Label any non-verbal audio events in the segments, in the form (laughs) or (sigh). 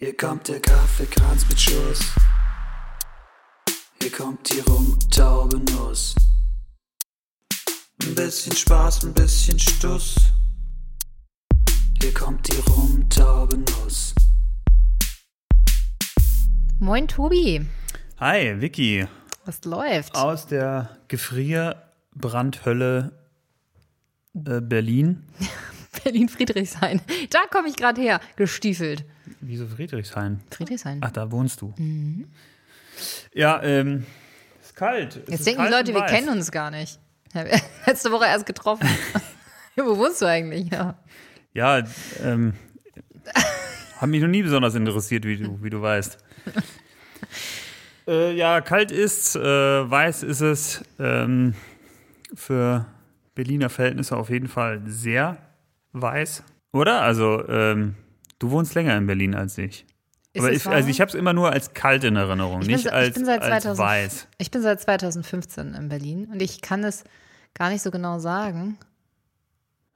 Hier kommt der Kaffeekranz mit Schuss. Hier kommt die rumtaube Nuss. Ein bisschen Spaß, ein bisschen Stuss. Hier kommt die rumtaube Nuss. Moin Tobi, Hi, Vicky. was läuft? Aus der Gefrierbrandhölle äh, Berlin. (laughs) Berlin-Friedrichshain. Da komme ich gerade her, gestiefelt. Wieso Friedrichshain? Friedrichshain. Ach, da wohnst du. Ja, ähm, ist kalt. Es Jetzt ist denken die kalt Leute, und wir kennen uns gar nicht. (laughs) Letzte Woche erst getroffen. (laughs) Wo wohnst du eigentlich? Ja. Ja, ähm, hat mich noch nie besonders interessiert, wie du, wie du weißt. (laughs) äh, ja, kalt ist, äh, weiß ist es. Ähm, für Berliner Verhältnisse auf jeden Fall sehr weiß. Oder? Also, ähm, du wohnst länger in Berlin als ich. Ist Aber es ich, wahr? also ich habe es immer nur als kalt in Erinnerung, Ich bin nicht ich als, bin seit als 2000 weiß. Ich bin seit 2015 in Berlin und ich kann es gar nicht so genau sagen.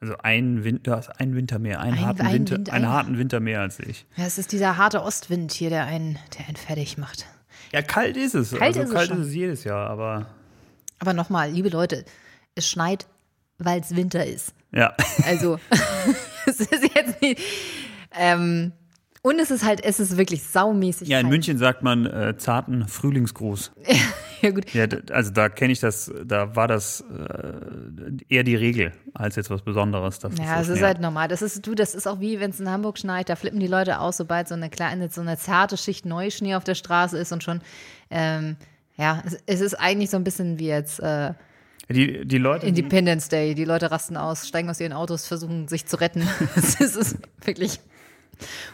Also ein Winter, du hast einen Winter mehr, einen, Ein- harten ein Winter, Winter, einen ein- harten Winter mehr als ich. Ja, es ist dieser harte Ostwind hier, der einen, der einen fertig macht. Ja, kalt ist es. Kalt also ist es kalt schon. ist es jedes Jahr, aber Aber nochmal, liebe Leute, es schneit, weil es Winter ist. Ja. Also, (laughs) es ist jetzt nicht. Ähm, und es ist halt, es ist wirklich saumäßig. Ja, in kalt. München sagt man äh, zarten Frühlingsgruß. (laughs) Ja, gut. Ja, also da kenne ich das, da war das äh, eher die Regel als jetzt was Besonderes. Ja, das es so ist halt normal. Das ist, du, das ist auch wie, wenn es in Hamburg schneit, da flippen die Leute aus, sobald so eine kleine, so eine zarte Schicht Neuschnee auf der Straße ist und schon, ähm, ja, es, es ist eigentlich so ein bisschen wie jetzt äh, die, die Leute, Independence Day. Die Leute rasten aus, steigen aus ihren Autos, versuchen sich zu retten. (laughs) Es ist wirklich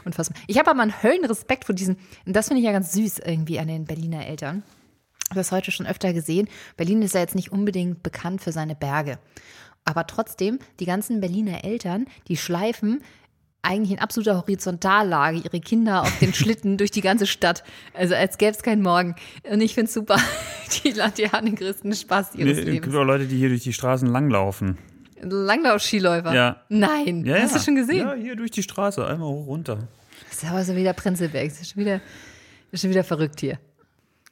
unfassbar. Ich habe aber einen Höllenrespekt vor diesen, und das finde ich ja ganz süß irgendwie an den Berliner Eltern. Ich habe das heute schon öfter gesehen. Berlin ist ja jetzt nicht unbedingt bekannt für seine Berge. Aber trotzdem, die ganzen Berliner Eltern, die schleifen eigentlich in absoluter Horizontallage ihre Kinder auf den Schlitten (laughs) durch die ganze Stadt. Also als gäbe es keinen Morgen. Und ich finde es super. (laughs) Die, den größten Spaß ihres es Lebens. gibt auch Leute, die hier durch die Straßen langlaufen. Langlauf-Skiläufer? Ja. Nein. Ja, Hast ja. du schon gesehen? Ja, hier durch die Straße, einmal hoch runter. Das ist aber so wieder Prenzlberg. Das ist schon wieder, das ist schon wieder verrückt hier.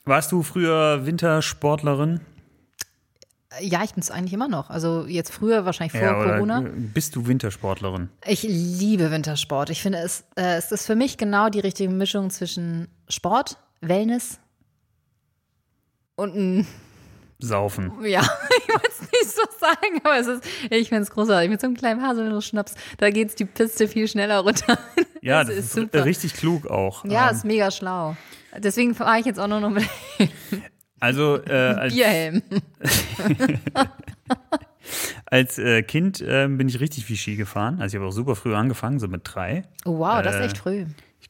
Warst du früher Wintersportlerin? Ja, ich bin es eigentlich immer noch. Also jetzt früher, wahrscheinlich vor ja, Corona. bist du Wintersportlerin? Ich liebe Wintersport. Ich finde, es, äh, es ist für mich genau die richtige Mischung zwischen Sport, Wellness und ein, Saufen. ja, (laughs) ich wollte es nicht so sagen, aber es ist, ich finde es großartig. Mit so einem kleinen Haselnuss-Schnaps, da geht es die Piste viel schneller runter. Ja, Das das, ist ist, super. richtig klug auch. Ja, Ähm, ist mega schlau. Deswegen fahre ich jetzt auch nur noch mit (laughs) also äh, (laughs) als, Bierhelm. (laughs) als äh, Kind äh, bin ich richtig viel Ski gefahren. Also ich habe auch super früh angefangen, so mit drei. Oh, wow, das ist Äh, echt früh.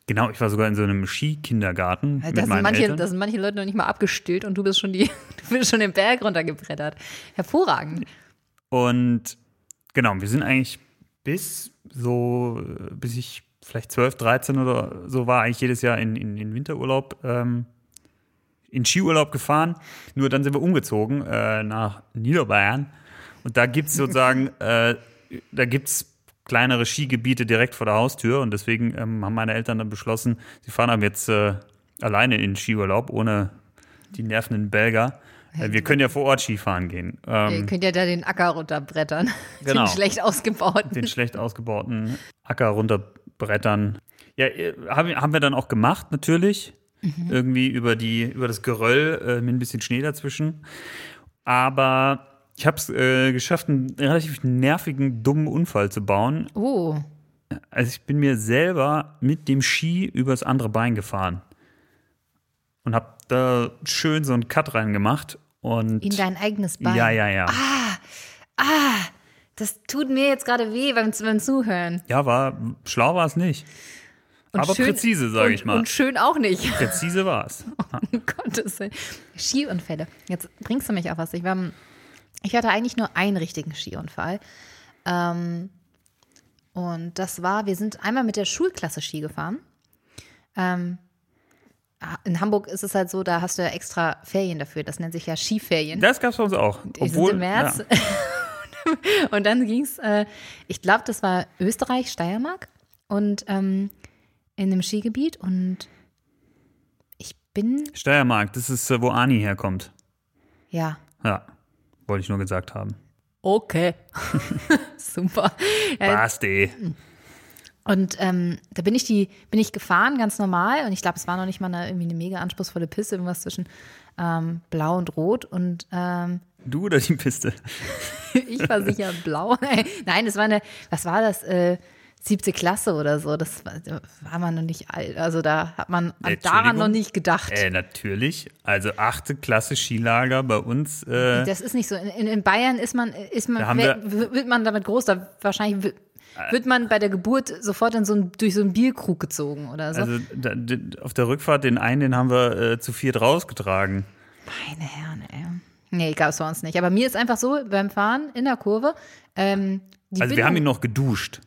Genau, ich war sogar in so einem Skikindergarten Da mit sind, meinen manche, Eltern. da sind manche Leute noch nicht mal abgestillt und du bist schon die, (laughs) du bist schon den Berg runtergebrettert. Hervorragend. Und genau, wir sind eigentlich bis so, bis ich vielleicht 12, 13 oder so war, eigentlich jedes Jahr in, in, in Winterurlaub, ähm, in Skiurlaub gefahren. Nur dann sind wir umgezogen äh, nach Niederbayern. Und da gibt es sozusagen, (laughs) äh, da gibt es kleinere Skigebiete direkt vor der Haustür. Und deswegen ähm, haben meine Eltern dann beschlossen, sie fahren aber jetzt äh, alleine in Skiurlaub, ohne die nervenden Belger. Äh, wir können ja vor Ort Skifahren gehen. Ähm, Ihr könnt ja da den Acker runterbrettern. (laughs) Genau. Den schlecht ausgebauten. den schlecht ausgebauten Acker runterbrettern. Ja, äh, haben wir dann auch gemacht, natürlich. Irgendwie über, die, über das Geröll äh, mit ein bisschen Schnee dazwischen. Aber ich habe es äh, geschafft, einen relativ nervigen, dummen Unfall zu bauen. Oh, Also ich bin mir selber mit dem Ski übers andere Bein gefahren. Und habe da schön so einen Cut reingemacht. Und in dein eigenes Bein. ja, ja, ja. Das tut mir jetzt gerade weh beim, beim Zuhören. Ja, war schlau war es nicht. Und Aber schön- präzise, sage ich mal. Und schön auch nicht. (laughs) Präzise war es. (laughs) Gottes Willen. Skiunfälle. Jetzt bringst du mich auf was. Ich, war, ich hatte eigentlich nur einen richtigen Skiunfall. Ähm, und das war, wir sind einmal mit der Schulklasse Ski gefahren. Ähm, in Hamburg ist es halt so, da hast du ja extra Ferien dafür. Das nennt sich ja Skiferien. Das gab es bei uns auch. Sind im März. Ja, (laughs) Und dann ging es, äh, ich glaube, das war Österreich, Steiermark. Und ähm, in einem Skigebiet und ich bin, Steiermark, das ist, äh, wo Ani herkommt. ja, Ja, wollte ich nur gesagt haben. okay. (laughs) Super. Ja, Basti. Und ähm, da bin ich die, bin ich gefahren, ganz normal. Und ich glaube, es war noch nicht mal eine, irgendwie eine mega anspruchsvolle Piste, irgendwas zwischen ähm, Blau und Rot. Und ähm, Du oder die Piste? (laughs) ich war sicher blau. (laughs) Nein, es war eine, was war das? Äh, siebte Klasse oder so. Das war, da war man noch nicht alt. Also da hat man an daran noch nicht gedacht. Äh, natürlich. Also achte Klasse Skilager bei uns. Äh, Das ist nicht so. In, in Bayern ist man, ist man, haben wer- wird man damit groß. Da wahrscheinlich wird, wird man bei der Geburt sofort in so ein, durch so einen Bierkrug gezogen oder so. also da, auf der Rückfahrt, den einen, den haben wir äh, zu viert rausgetragen. Meine Herren, ey. Nee, gab es bei uns nicht. Aber mir ist einfach so, beim Fahren in der Kurve, ähm, die Also wir haben ihn Bindung- noch geduscht.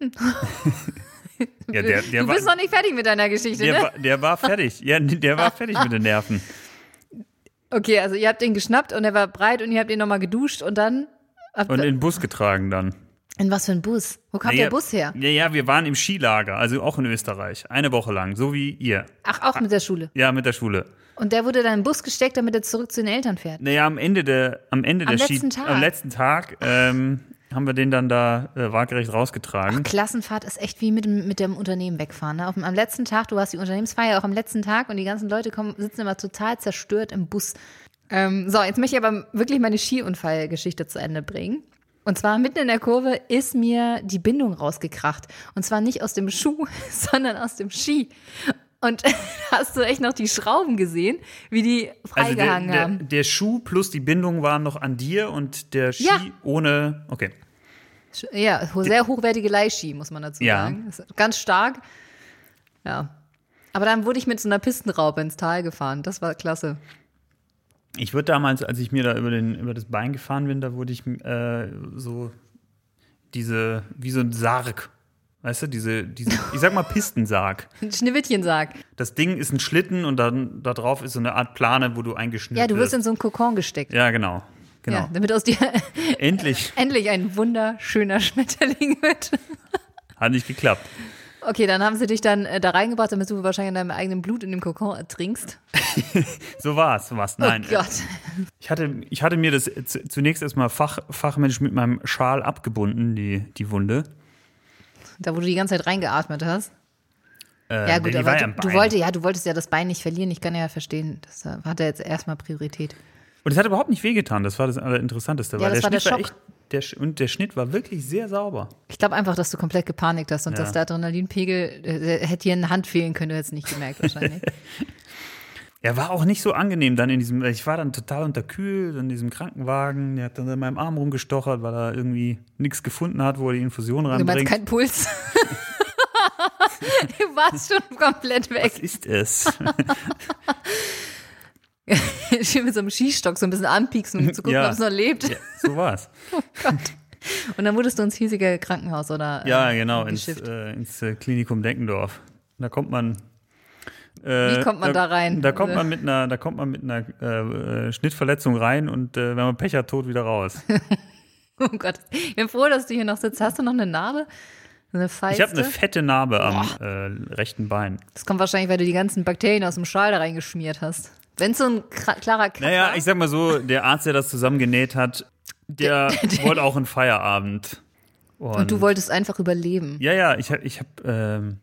(laughs) ja, der, der, Du war, bist noch nicht fertig mit deiner Geschichte, der, ne? war, der war fertig. Ja, der war fertig mit den Nerven. (laughs) Okay, also ihr habt den geschnappt und er war breit und ihr habt ihn nochmal geduscht und dann. Und in den Bus getragen dann. in was für ein Bus? Wo kam Naja, der Bus her? Ja, ja, wir waren im Skilager, also auch in Österreich. Eine Woche lang, so wie ihr. Ach, auch mit der Schule. Ja, mit der Schule. Und der wurde dann im Bus gesteckt, damit er zurück zu den Eltern fährt. Naja, am Ende der, am Ende Am der letzten Ski, Tag. am letzten Tag ähm, haben wir den dann da äh, waagerecht rausgetragen. Klassenfahrt ist echt wie mit dem, mit dem Unternehmen wegfahren. Ne? Auf, am letzten Tag, du hast die Unternehmensfeier auch am letzten Tag und die ganzen Leute kommen, sitzen immer total zerstört im Bus. Ähm, so, jetzt möchte ich aber wirklich meine Skiunfallgeschichte zu Ende bringen. Und zwar mitten in der Kurve ist mir die Bindung rausgekracht. Und zwar nicht aus dem Schuh, (laughs) sondern aus dem Ski. Und (laughs) hast du echt noch die Schrauben gesehen, wie die Also der, freigehangen der, haben? der Schuh plus die Bindung waren noch an dir und der Ski Ja. ohne. Okay. Ja, sehr hochwertige Leihski, muss man dazu Ja. sagen. Ganz stark. Ja. Aber dann wurde ich mit so einer Pistenraupe ins Tal gefahren. Das war klasse. Ich wurde damals, als ich mir da über, den, über das Bein gefahren bin, da wurde ich äh, so diese, wie so ein Sarg. Weißt du, diese, diese, ich sag mal Pistensarg. (laughs) Ein Schneewittchensarg. Das Ding ist ein Schlitten und dann da drauf ist so eine Art Plane, wo du eingeschnürt Ja, du wirst in so einen Kokon gesteckt. Ja, genau. Genau. Ja, damit aus dir (laughs) Endlich (laughs) endlich ein wunderschöner Schmetterling wird. hat nicht geklappt. Okay, dann haben sie dich dann äh, da reingebracht, damit du wahrscheinlich in deinem eigenen Blut in dem Kokon ertrinkst. So war's, so war's. Nein. oh Gott. Ich hatte, ich hatte mir das zunächst erstmal fach, fachmännisch mit meinem Schal abgebunden, die, die Wunde. Da, wo du die ganze Zeit reingeatmet hast. Äh, Ja, gut, aber war du, du, Bein. wolltest, ja, du wolltest ja das Bein nicht verlieren. Ich kann ja verstehen. Das hatte jetzt erstmal Priorität. Und es hat überhaupt nicht wehgetan, das war das Allerinteressanteste. Ja, weil das der war der Schnitt war Schock. echt, der, und der Schnitt war wirklich sehr sauber. Ich glaube einfach, dass du komplett gepanikt hast und Ja. dass der Adrenalinpegel, äh, der hätte dir eine Hand fehlen können, du hättest nicht gemerkt wahrscheinlich. (laughs) Er war auch nicht so angenehm dann in diesem, ich war dann total unterkühlt in diesem Krankenwagen, der hat dann in meinem Arm rumgestochert, weil er irgendwie nichts gefunden hat, wo er die Infusion du meinst ranbringt. kein Puls? (laughs) du warst schon komplett weg. Was ist es? (laughs) Schön mit so einem Skistock so ein bisschen anpieksen, um zu gucken, Ja. ob es noch lebt. ja, so war's. (laughs) Und dann wurdest du ins hiesige Krankenhaus oder Ja, äh, genau, ins, äh, ins äh, Klinikum Deckendorf. Da kommt man. Äh, Wie kommt man da rein? Da kommt Also- man mit einer, da kommt man mit einer äh, äh, Schnittverletzung rein und äh, wenn man Pech hat, tot wieder raus. (laughs) Oh Gott, ich bin froh, dass du hier noch sitzt. Hast du noch eine Narbe? Eine Ich Feiste? habe eine fette Narbe am äh, rechten Bein. das kommt wahrscheinlich, weil du die ganzen Bakterien aus dem Schal da reingeschmiert hast. Wenn es so ein klarer Cut Naja, ich sag mal so, der Arzt, der das zusammengenäht hat, der, (laughs) wollte auch einen Feierabend. und du wolltest einfach überleben. Ja, ja, ich habe, ich hab, ähm,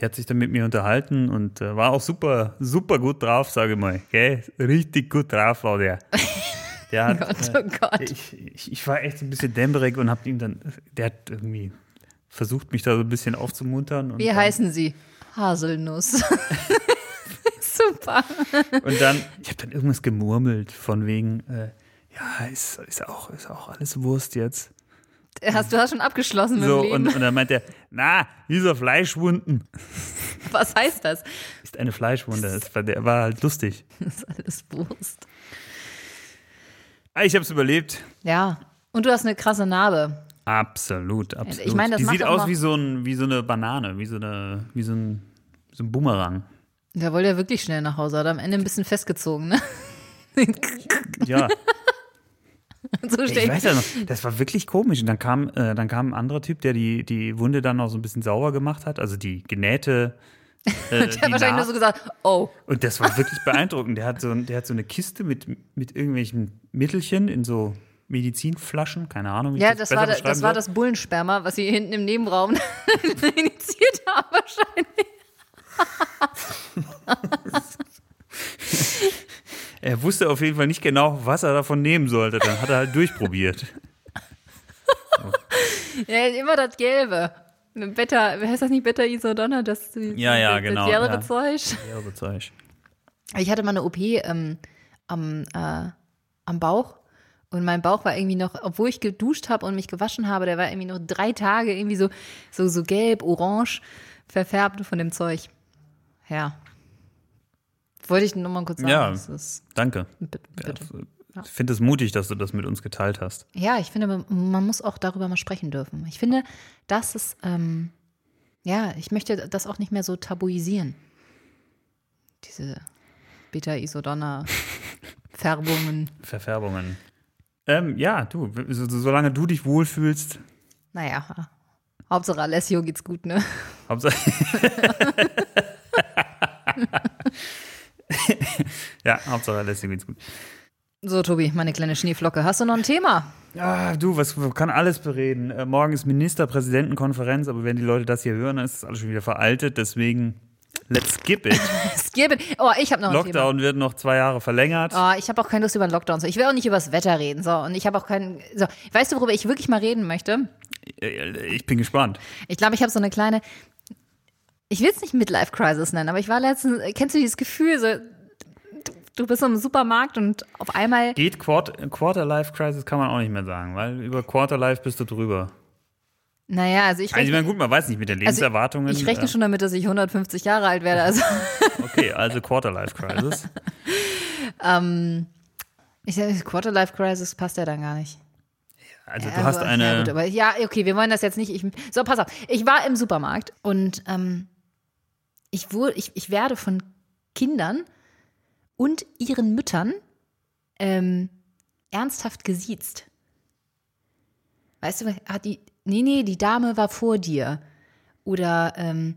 der hat sich dann mit mir unterhalten und äh, war auch super, super gut drauf, sage ich mal. Gell? Richtig gut drauf war der. (laughs) Der hat, Gott, äh, oh Gott. ich, ich, ich war echt so ein bisschen dämmerig und hab ihm dann, der hat irgendwie versucht, mich da so ein bisschen aufzumuntern. Wie dann, heißen sie? Haselnuss. (laughs) Super. Und dann, ich habe dann irgendwas gemurmelt von wegen, äh, ja, ist, ist, auch, ist auch alles Wurst jetzt. Hast, du hast schon abgeschlossen mit So, dem Leben. und, und dann meint er, na, dieser Fleischwunden (laughs) Was heißt das? ist eine Fleischwunde. Das war, der war halt lustig. (laughs) Das ist alles Wurst. Ah, Ich habe es überlebt. Ja. Und du hast eine krasse Narbe. Absolut, absolut. Ich meine, das Die sieht aus wie so, ein, wie so eine Banane, wie so, eine, wie so, ein, so ein Bumerang. Der wollte ja wirklich schnell nach Hause, hat am Ende ein bisschen festgezogen, ne? Ja. (laughs) (laughs) so Ich weiß ja noch, das war wirklich komisch. Und dann kam, äh, dann kam ein anderer Typ, der die, die Wunde dann noch so ein bisschen sauber gemacht hat, also die genähte. Äh, (laughs) Der hat wahrscheinlich nur Naht. so gesagt, oh, Und das war wirklich beeindruckend. Der hat so, der hat so eine Kiste mit, mit irgendwelchen Mittelchen in so Medizinflaschen, keine Ahnung. Wie ja, ich das besser war, da- das beschreiben war soll. das Bullensperma, was sie hinten im Nebenraum (laughs) initiiert haben wahrscheinlich. Er wusste auf jeden Fall nicht genau, was er davon nehmen sollte. Dann hat er halt durchprobiert. (laughs) Ja, immer das Gelbe. Beta, heißt das nicht Beta Isodonna? Das, Ja, ja, das, genau, Das gelbe ja. Zeug. So Zeug. Ich hatte mal eine OP ähm, am, äh, am Bauch und mein Bauch war irgendwie noch, obwohl ich geduscht habe und mich gewaschen habe, der war irgendwie noch drei Tage irgendwie so, so, so gelb, orange verfärbt von dem Zeug. Ja. Wollte ich nur mal kurz sagen. Ja. das ist, Danke. bitte, bitte. Ich finde es mutig, dass du das mit uns geteilt hast. Ja, ich finde, man, man muss auch darüber mal sprechen dürfen. Ich finde, das ist, ähm, ja, ich möchte das auch nicht mehr so tabuisieren. Diese Beta-Isodonna-Färbungen. (laughs) Verfärbungen. Ähm, ja, du, so, solange du dich wohlfühlst, Naja, Hauptsache Alessio geht's gut, ne? Hauptsache. (laughs) (laughs) (laughs) ja, Hauptsache sich geht's gut. So, Tobi, meine kleine Schneeflocke. Hast du noch ein Thema? Ah, du, was kann alles bereden. Äh, morgen ist Ministerpräsidentenkonferenz, aber wenn die Leute das hier hören, dann ist das alles schon wieder veraltet. Deswegen, let's skip it. (laughs) Skip it. Oh, ich habe noch ein Thema. Lockdown wird noch zwei Jahre verlängert. Oh, ich habe auch keine Lust über den Lockdown. zu- Ich will auch nicht über das Wetter reden. So, und ich habe auch keinen. So, weißt du, worüber ich wirklich mal reden möchte? Äh, Ich bin gespannt. Ich glaube, ich habe so eine kleine. Ich will es nicht Midlife Crisis nennen, aber ich war letztens. Kennst du dieses Gefühl, so. du- Du bist so im Supermarkt und auf einmal. Geht Quart Quarter-Life Crisis kann man auch nicht mehr sagen, weil über Quarter-Life bist du drüber. Naja, also ich Also ich rechne, meine, gut, man weiß nicht mit den Lebenserwartungen. ich rechne äh, schon damit, dass ich 150 Jahre alt werde. Also, (laughs) Okay, also Quarter-Life Crisis. (laughs) ich sag, Quarter-Life Crisis passt ja dann gar nicht. Also du Ja, hast eine. Ja, gut, aber ja, okay, wir wollen das jetzt nicht. Ich, so, pass auf. Ich war im Supermarkt und ähm, ich, wurde, ich, ich werde von Kindern und ihren Müttern ähm, ernsthaft gesiezt. Weißt du, hat die, nee, nee, die Dame war vor dir. Oder ähm,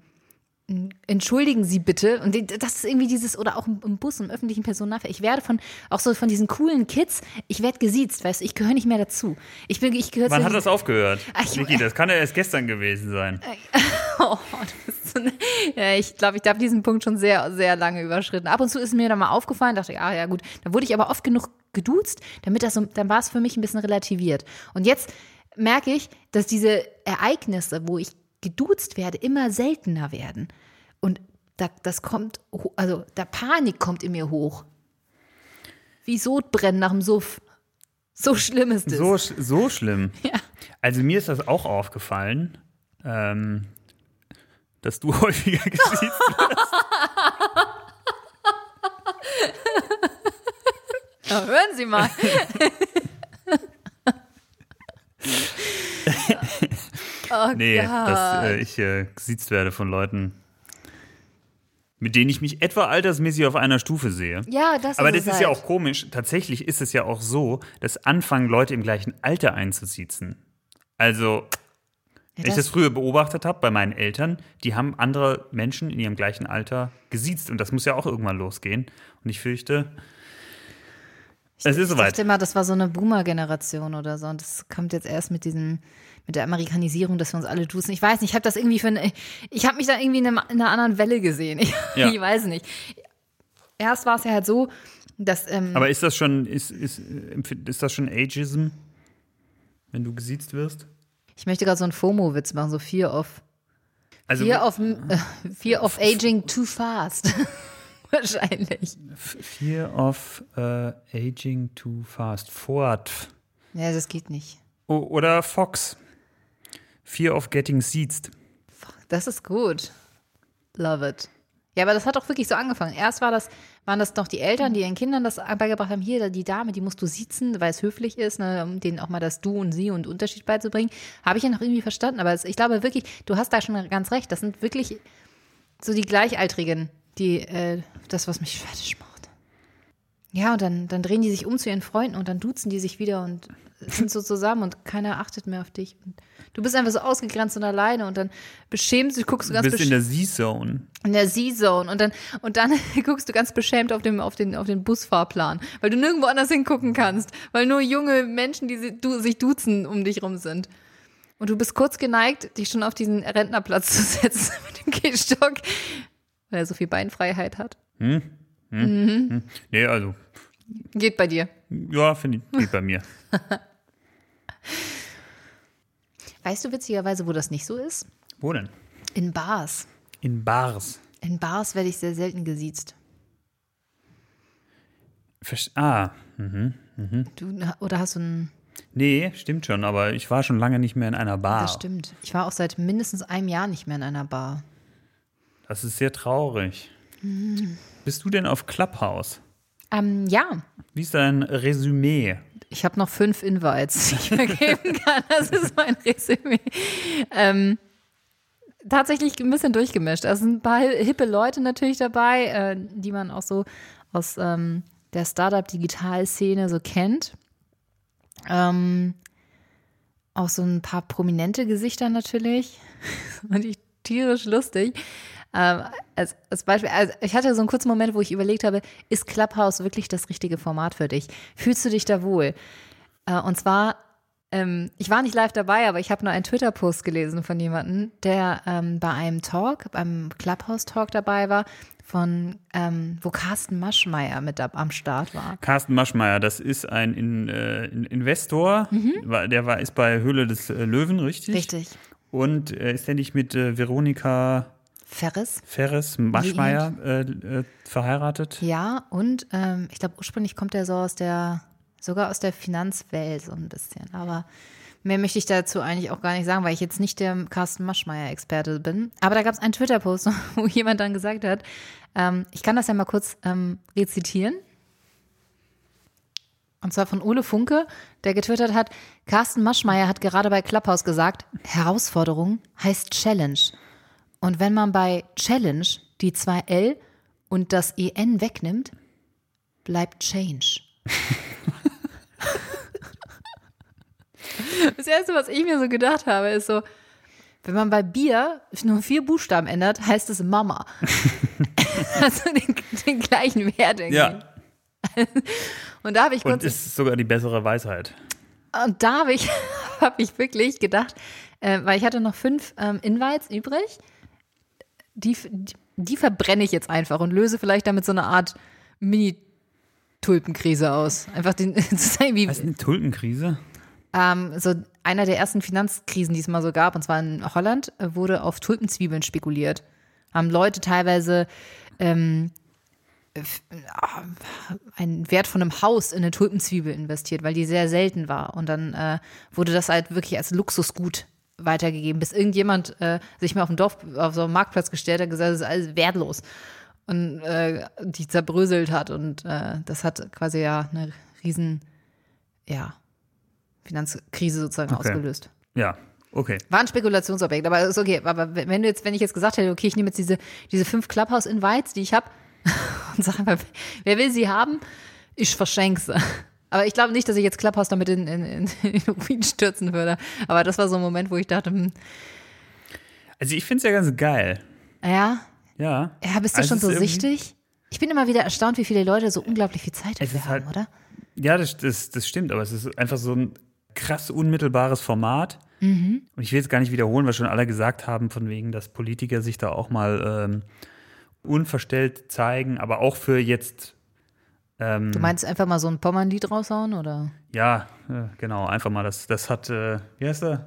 entschuldigen Sie bitte. Und das ist irgendwie dieses, oder auch im, Bus, im öffentlichen Personennahverkehr. Ich werde von, auch so von diesen coolen Kids, ich werde gesiezt, weißt du, ich gehöre nicht mehr dazu. Ich bin, ich gehöre Wann hat das aufgehört? Ich- Niki, (laughs) das kann ja erst gestern gewesen sein. (laughs) Oh, so eine, ja, ich glaube, ich habe diesen Punkt schon sehr, sehr lange überschritten. Ab und zu ist mir dann mal aufgefallen, dachte ich, ah ja gut, dann wurde ich aber oft genug geduzt, damit das so, dann war es für mich ein bisschen relativiert. Und jetzt merke ich, dass diese Ereignisse, wo ich geduzt werde, immer seltener werden. Und da, das kommt, also da Panik kommt in mir hoch. Wie Sodbrennen nach dem Suff. So schlimm ist es. So, so schlimm. Ja. Also mir ist das auch aufgefallen, ähm, dass du (laughs) häufiger gesiezt wirst. (laughs) Ja, hören Sie mal. (laughs) oh Nee, Gott. dass äh, ich äh, gesiezt werde von Leuten, mit denen ich mich etwa altersmäßig auf einer Stufe sehe. ja, das Aber ist das ist ja halt. auch komisch. Tatsächlich ist es ja auch so, dass anfangen, Leute im gleichen Alter einzusiezen. Also, Ja, wenn ich das- früher beobachtet habe bei meinen Eltern, die haben andere Menschen in ihrem gleichen Alter gesiezt. Und das muss ja auch irgendwann losgehen. Und ich fürchte, es ist Ich soweit. dachte immer, das war so eine Boomer-Generation oder so. Und das kommt jetzt erst mit diesem, mit der Amerikanisierung, dass wir uns alle duzen. Ich weiß nicht, ich habe das irgendwie für eine, ich habe mich da irgendwie in, einem, in einer anderen Welle gesehen. (laughs) Ich, Ja. ich weiß nicht. Erst war es ja halt so, dass, ähm, Aber ist das schon, ist, ist, ist das schon Ageism, wenn du gesiezt wirst? Ich möchte gerade so einen FOMO-Witz machen, so Fear of, Also Fear of, äh, (laughs) Fear of aging too fast. (laughs) Wahrscheinlich. Fear of äh, Aging Too Fast. Ford. Ja, das geht nicht. O oder Fox. Fear of Getting Seized. Das ist gut. Love it. Ja, aber das hat auch wirklich so angefangen. Erst war das, waren das noch die Eltern, die ihren Kindern das beigebracht haben, hier, die Dame, die musst du siezen, weil es höflich ist, ne, um denen auch mal das Du und Sie und Unterschied beizubringen. Habe ich ja noch irgendwie verstanden. Aber ich glaube wirklich, du hast da schon ganz recht. Das sind wirklich so die Gleichaltrigen, die, äh, das, was mich fertig macht. Ja, und dann, dann drehen die sich um zu ihren Freunden und dann duzen die sich wieder und sind so zusammen und keiner achtet mehr auf dich. Und du bist einfach so ausgegrenzt und alleine und dann beschämst du, guckst du Du ganz bist in der Z-Zone. in der Z-Zone und dann, und dann (laughs) guckst du ganz beschämt auf, dem, auf, den, auf den Busfahrplan, weil du nirgendwo anders hingucken kannst, weil nur junge Menschen, die si- du, sich duzen, um dich rum sind. Und du bist kurz geneigt, dich schon auf diesen Rentnerplatz (laughs) zu setzen mit dem Gehstock, weil er so viel Beinfreiheit hat. Nee, also, Geht bei dir. ja, finde ich, geht bei mir. (laughs) Weißt du witzigerweise, wo das nicht so ist? Wo denn? In Bars. In Bars. In Bars werde ich sehr selten gesiezt. Verst ah, Du, oder hast du ein. nee, stimmt schon, aber ich war schon lange nicht mehr in einer Bar. Das stimmt. Ich war auch seit mindestens einem Jahr nicht mehr in einer Bar. Das ist sehr traurig. Bist du denn auf Clubhouse? Ähm, ja, Wie ist dein Resümee? Ich habe noch fünf Invites, die ich vergeben (laughs) kann. Das ist mein Resümee. Ähm, tatsächlich ein bisschen durchgemischt. Sind ein paar hippe Leute natürlich dabei, äh, die man auch so aus ähm, der Startup-Digital-Szene so kennt. Ähm, auch so ein paar prominente Gesichter natürlich. (laughs) Das fand ich tierisch lustig. Ähm, als, als Beispiel, also ich hatte so einen kurzen Moment, wo ich überlegt habe, ist Clubhouse wirklich das richtige Format für dich? Fühlst du dich da wohl? Äh, und zwar, ähm, ich war nicht live dabei, aber ich habe nur einen Twitter-Post gelesen von jemandem, der ähm, bei einem Talk, beim Clubhouse-Talk dabei war, von ähm, wo Carsten Maschmeyer mit ab, am Start war. Carsten Maschmeyer, das ist ein In, äh, In- Investor, war- der war, ist bei Höhle des äh, Löwen, richtig? Richtig. Und äh, ist der nicht mit Veronika Ferris? Ferres Maschmeyer äh, äh, verheiratet? Ja, und ähm, ich glaube, ursprünglich kommt er so aus der, sogar aus der Finanzwelt so ein bisschen. Aber mehr möchte ich dazu eigentlich auch gar nicht sagen, weil ich jetzt nicht der Carsten Maschmeyer-Experte bin. Aber da gab es einen Twitter-Post, (laughs) wo jemand dann gesagt hat, ähm, ich kann das ja mal kurz ähm, rezitieren. Und zwar von Ole Funke, der getwittert hat, Carsten Maschmeyer hat gerade bei Clubhouse gesagt, Herausforderung heißt Challenge. Und wenn man bei Challenge die zwei L und das EN wegnimmt, bleibt Change. (laughs) das Erste, was ich mir so gedacht habe, ist so, wenn man bei Bier nur vier Buchstaben ändert, heißt es Mama. (laughs) also den, den gleichen Wert irgendwie. Ja, (laughs) Und da habe ich und kurz ist sogar die bessere Weisheit. Und da habe ich, hab ich wirklich gedacht, äh, weil ich hatte noch fünf ähm, Invites übrig, die, die, verbrenne ich jetzt einfach und löse vielleicht damit so eine Art Mini-Tulpenkrise aus. Einfach den, (laughs) zu sagen, wie, Was ist eine Tulpenkrise? ähm, so einer der ersten Finanzkrisen, die es mal so gab, und zwar in Holland, äh, wurde auf Tulpenzwiebeln spekuliert. Haben Leute teilweise ähm, ah, einen Wert von einem Haus in eine Tulpenzwiebel investiert, weil die sehr selten war. Und dann äh, wurde das halt wirklich als Luxusgut weitergegeben, bis irgendjemand äh, sich mal auf dem Dorf, auf so einem Marktplatz gestellt hat und gesagt, das ist alles wertlos. Und äh, die zerbröselt hat. Und äh, das hat quasi ja eine riesen, ja, Finanzkrise sozusagen Okay. ausgelöst. Ja, okay. War ein Spekulationsobjekt, aber ist okay. Aber wenn du jetzt, wenn ich jetzt gesagt hätte, okay, ich nehme jetzt diese, diese fünf Clubhouse-Invites, die ich habe, (laughs) und sage einfach, wer will sie haben, ich verschenke sie. Aber ich glaube nicht, dass ich jetzt Clubhouse damit in, in, in, (laughs) in den Ruin stürzen würde. Aber das war so ein Moment, wo ich dachte, hm, Also ich finde es ja ganz geil. ja, Ja. ja, bist du Also schon es so sichtig? Ich bin immer wieder erstaunt, wie viele Leute so unglaublich viel Zeit dafür haben, halt- oder? Ja, das, das, das stimmt, aber es ist einfach so ein krass unmittelbares Format. Mhm. Und ich will jetzt gar nicht wiederholen, was schon alle gesagt haben, von wegen, dass Politiker sich da auch mal ähm, unverstellt zeigen, aber auch für jetzt, ähm, Du meinst einfach mal so ein Pommern-Lied raushauen, oder? ja, äh, genau, einfach mal, das, das hat, äh, wie heißt er?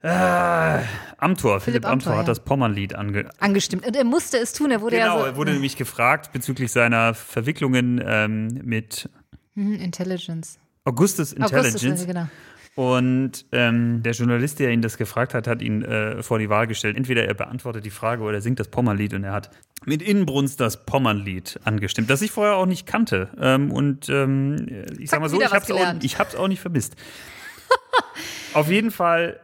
Äh, Amthor, Philipp, Amthor, Amthor ja. hat das Pommernlied ange Angestimmt. Und er musste es tun, er wurde Genau, ja so. er wurde nämlich gefragt bezüglich seiner Verwicklungen ähm, mit Hm, Intelligence. Augustus Intelligence. Augustus, genau. Und ähm, der Journalist, der ihn das gefragt hat, hat ihn äh, vor die Wahl gestellt. Entweder er beantwortet die Frage oder er singt das Pommernlied und er hat mit Inbrunst das Pommernlied angestimmt, das ich vorher auch nicht kannte. Ähm, und ähm, ich sag Zack, mal so, ich hab's, auch, ich hab's auch nicht vermisst. (laughs) Auf jeden Fall,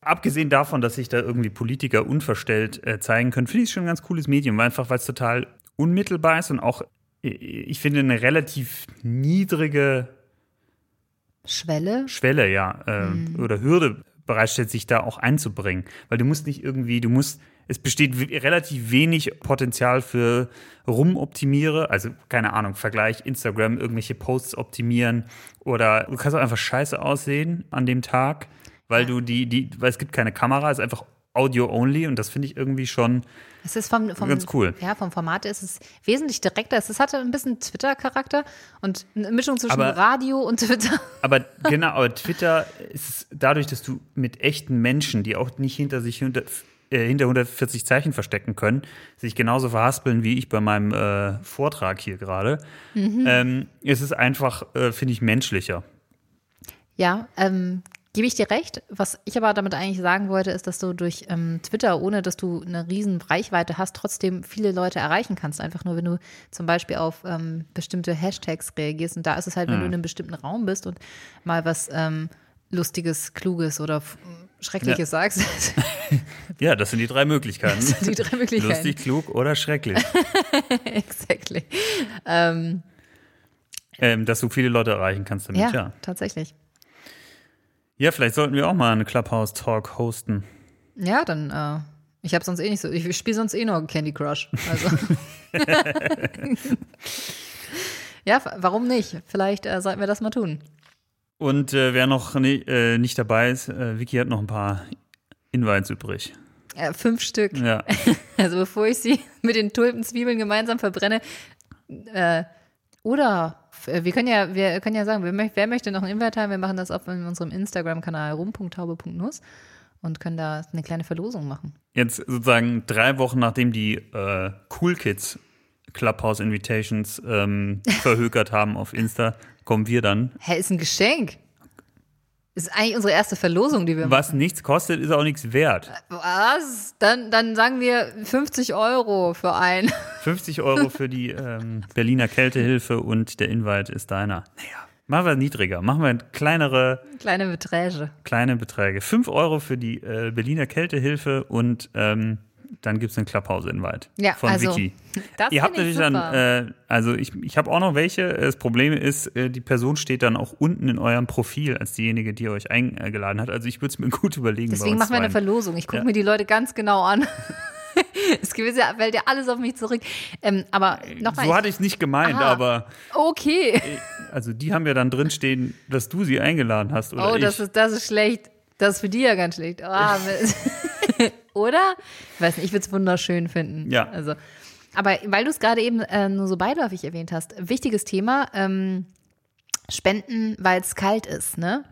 abgesehen davon, dass sich da irgendwie Politiker unverstellt äh, zeigen können, finde ich es schon ein ganz cooles Medium, einfach weil es total unmittelbar ist und auch, äh, ich finde, eine relativ niedrige Schwelle? Schwelle, ja, ähm, oder Hürde bereitstellt, sich da auch einzubringen. Weil du musst nicht irgendwie, du musst, es besteht relativ wenig Potenzial für Rumoptimiere, also keine Ahnung, Vergleich Instagram, irgendwelche Posts optimieren oder du kannst auch einfach scheiße aussehen an dem Tag, weil du die, die, weil es gibt keine Kamera, es ist einfach Audio only und das finde ich irgendwie schon, Es ist vom, vom, Ganz cool. Ja, vom Format ist es wesentlich direkter. Es hatte ein bisschen Twitter-Charakter und eine Mischung zwischen Aber- Radio und Twitter. (laughs) Aber genau, aber Twitter ist es dadurch, dass du mit echten Menschen, die auch nicht hinter sich hinter, äh, hinter 140 Zeichen verstecken können, sich genauso verhaspeln wie ich bei meinem äh, Vortrag hier gerade. Ähm, es ist einfach, äh, finde ich, menschlicher. Ja, ähm, gebe ich dir recht. Was ich aber damit eigentlich sagen wollte, ist, dass du durch ähm, Twitter, ohne dass du eine riesen Reichweite hast, trotzdem viele Leute erreichen kannst. Einfach nur, wenn du zum Beispiel auf ähm, bestimmte Hashtags reagierst. Und da ist es halt, wenn du in einem bestimmten Raum bist und mal was ähm, Lustiges, Kluges oder Schreckliches sagst. (laughs) Ja, das sind die drei Möglichkeiten. die drei (laughs) Möglichkeiten. Lustig, klug oder schrecklich. (laughs) exactly. Ähm, ähm, dass du viele Leute erreichen kannst damit, ja, ja. tatsächlich. Ja, vielleicht sollten wir auch mal eine Clubhouse-Talk hosten. Ja, dann, äh, ich habe sonst eh nicht so, ich spiele sonst eh nur Candy Crush. Also. (laughs) (laughs) ja, warum nicht? Vielleicht äh, sollten wir das mal tun. Und äh, wer noch ni äh, nicht dabei ist, äh, Vicky hat noch ein paar Invites übrig. Fünf Stück. Ja. (laughs) Also bevor ich sie mit den Tulpenzwiebeln gemeinsam verbrenne. Äh, oder wir können ja, wir können ja sagen, wer, möcht, wer möchte noch einen Invite haben? Wir machen das auf in unserem Instagram-Kanal rum.taube.nuss und können da eine kleine Verlosung machen. Jetzt sozusagen drei Wochen nachdem die äh, Cool Kids Clubhouse Invitations ähm, (laughs) verhökert haben auf Insta, kommen wir dann. Hä, ist ein Geschenk. Ist eigentlich unsere erste Verlosung, die wir machen. Was nichts kostet, ist auch nichts wert. Was? Dann, dann sagen wir 50 Euro für einen. (laughs) 50 Euro für die ähm, Berliner Kältehilfe und der Invite ist deiner. Naja, machen wir niedriger, machen wir kleinere, Kleine Beträge. kleine Beträge. 5 Euro für die äh, Berliner Kältehilfe und ähm, dann gibt es einen Clubhouse-Invite Ja, von also, Vicky. (laughs) das Ihr habt natürlich super. dann, äh, also ich, ich habe auch noch welche. Das Problem ist, äh, die Person steht dann auch unten in eurem Profil als diejenige, die euch eingeladen hat. Also ich würde es mir (laughs) gut überlegen. Deswegen machen wir eine. Verlosung. Ich gucke Ja. mir die Leute ganz genau an. (laughs) Es gewisse fällt ja alles auf mich zurück. Ähm, aber nochmal. So hatte ich es nicht gemeint, Aha. aber okay. also die haben ja dann drinstehen, dass du sie eingeladen hast oder Oh, ich. das ist, das ist schlecht. Das ist für die ja ganz schlecht. Ah, (laughs) Oder? Ich weiß nicht, ich würde es wunderschön finden. Ja. Also, aber weil du es gerade eben äh, nur so beiläufig erwähnt hast, wichtiges Thema, ähm, Spenden, weil es kalt ist, ne?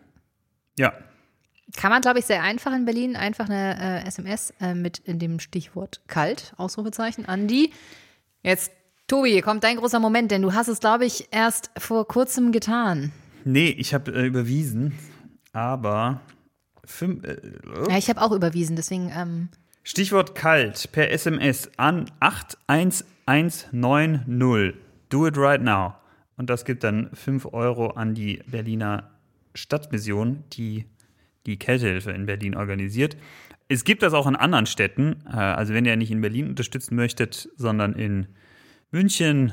ja, Kann man, glaube ich, sehr einfach in Berlin einfach eine äh, SMS äh, mit in dem Stichwort kalt, Ausrufezeichen, an die. Jetzt, Tobi, hier kommt dein großer Moment, denn du hast es, glaube ich, erst vor kurzem getan. nee, ich habe äh, überwiesen, aber fünf, äh, Ja, ich habe auch überwiesen, deswegen, ähm, Stichwort kalt per SMS an 81190. Do it right now. Und das gibt dann 5 Euro an die Berliner Stadtmission, die die Kältehilfe in Berlin organisiert. Es gibt das auch in anderen Städten. Äh, Also wenn ihr nicht in Berlin unterstützen möchtet, sondern in München,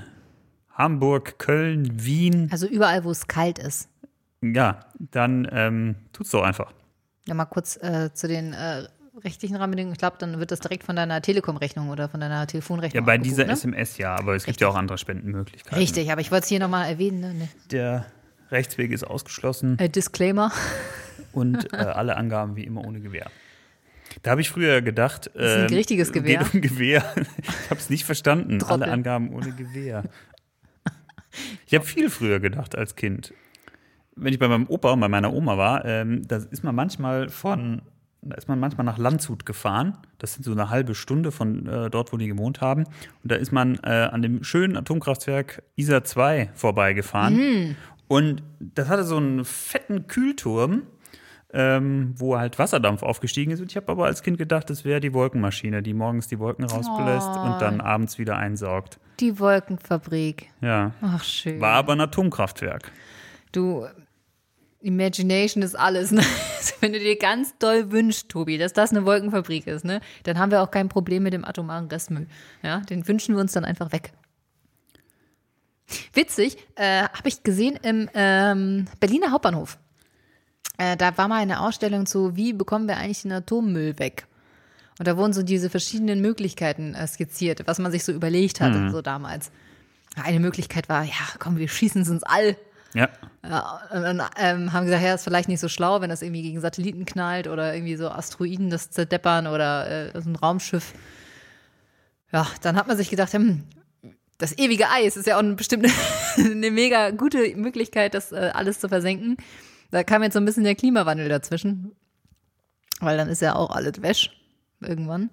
Hamburg, Köln, Wien, also überall, wo es kalt ist. ja, dann ähm, tut's doch einfach. Ja, mal kurz äh, zu den äh, rechtlichen Rahmenbedingungen. Ich glaube, dann wird das direkt von deiner Telekom-Rechnung oder von deiner Telefonrechnung Ja, bei dieser ne? SMS ja, aber es gibt ja auch andere Spendenmöglichkeiten. Richtig, aber ich wollte es hier nochmal erwähnen. Ne? Der Rechtsweg ist ausgeschlossen. Äh, Disclaimer. und (laughs) äh, alle Angaben wie immer ohne Gewehr. Da habe ich früher gedacht, ist ein ähm, richtiges Gewehr. Geht (laughs) um Gewehr. Ich habe es nicht verstanden. Trottel. Alle Angaben ohne Gewehr. Ich habe viel früher gedacht als Kind. Wenn ich bei meinem Opa und bei meiner Oma war, ähm, da ist man manchmal von, da ist man manchmal nach Landshut gefahren. Das sind so eine halbe Stunde von äh, dort, wo die gewohnt haben. Und da ist man äh, an dem schönen Atomkraftwerk ISA 2 vorbeigefahren. Mhm. Und das hatte so einen fetten Kühlturm ähm, wo halt Wasserdampf aufgestiegen ist. Und ich habe aber als Kind gedacht, das wäre die Wolkenmaschine, die morgens die Wolken rausbläst Oh. und dann abends wieder einsaugt. Die Wolkenfabrik. Ja. Ach, schön. War aber ein Atomkraftwerk. Du, Imagination ist alles. Ne? (laughs) Wenn du dir ganz doll wünschst, Tobi, dass das eine Wolkenfabrik ist, ne, dann haben wir auch kein Problem mit dem atomaren Restmüll. Ja, den wünschen wir uns dann einfach weg. Witzig, äh, habe ich gesehen im ähm, Berliner Hauptbahnhof. äh, da war mal eine Ausstellung zu, wie bekommen wir eigentlich den Atommüll weg? Und da wurden so diese verschiedenen Möglichkeiten äh, skizziert, was man sich so überlegt hatte, so damals. Eine Möglichkeit war, ja, komm, wir schießen es ins All. Ja. Ja, und dann ähm, haben gesagt, ja, ist vielleicht nicht so schlau, wenn das irgendwie gegen Satelliten knallt oder irgendwie so Asteroiden das zerdeppern oder äh, so ein Raumschiff. Ja, dann hat man sich gedacht, hm, das ewige Eis ist ja auch eine bestimmte, (laughs) eine mega gute Möglichkeit, das äh, alles zu versenken. Da kam jetzt so ein bisschen der Klimawandel dazwischen, weil dann ist ja auch alles wäsch irgendwann.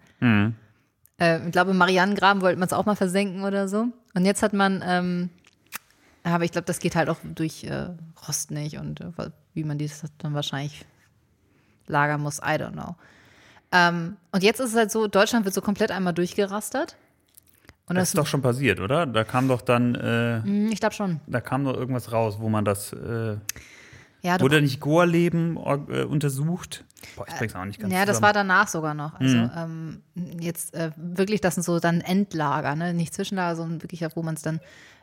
Äh, ich glaube, Marianengraben wollte man es auch mal versenken oder so. Und jetzt hat man, ähm, aber ich glaube, das geht halt auch durch äh, Rost nicht und äh, wie man das dann wahrscheinlich lagern muss, I don't know. Ähm, und jetzt ist es halt so, Deutschland wird so komplett einmal durchgerastert. Und Das das, ist doch schon passiert, oder? Da kam doch dann, äh, Hm, ich glaube schon. da kam doch irgendwas raus, wo man das, äh, Ja, wurde nicht Goa-Leben äh, untersucht? Boah, ich bring's auch nicht ganz ja, das zusammen. war danach sogar noch. Also ähm, jetzt äh, wirklich, das sind so dann Endlager, ne? Nicht Zwischenlager, sondern wirklich, wo man es dann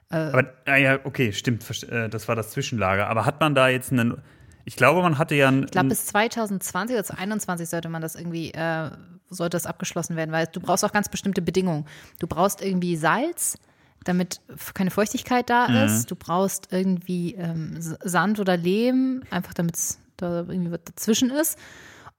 Aber, ah ja, okay, stimmt, äh, das war das Zwischenlager. Aber hat man da jetzt einen, ich glaube, man hatte ja einen, Ich glaube, bis 2020 oder 2021 sollte man das irgendwie, äh, sollte das abgeschlossen werden, weil du brauchst auch ganz bestimmte Bedingungen. Du brauchst irgendwie Salz, damit keine Feuchtigkeit da Mhm. ist. Du brauchst irgendwie ähm, Sand oder Lehm, einfach damit es da irgendwie was dazwischen ist.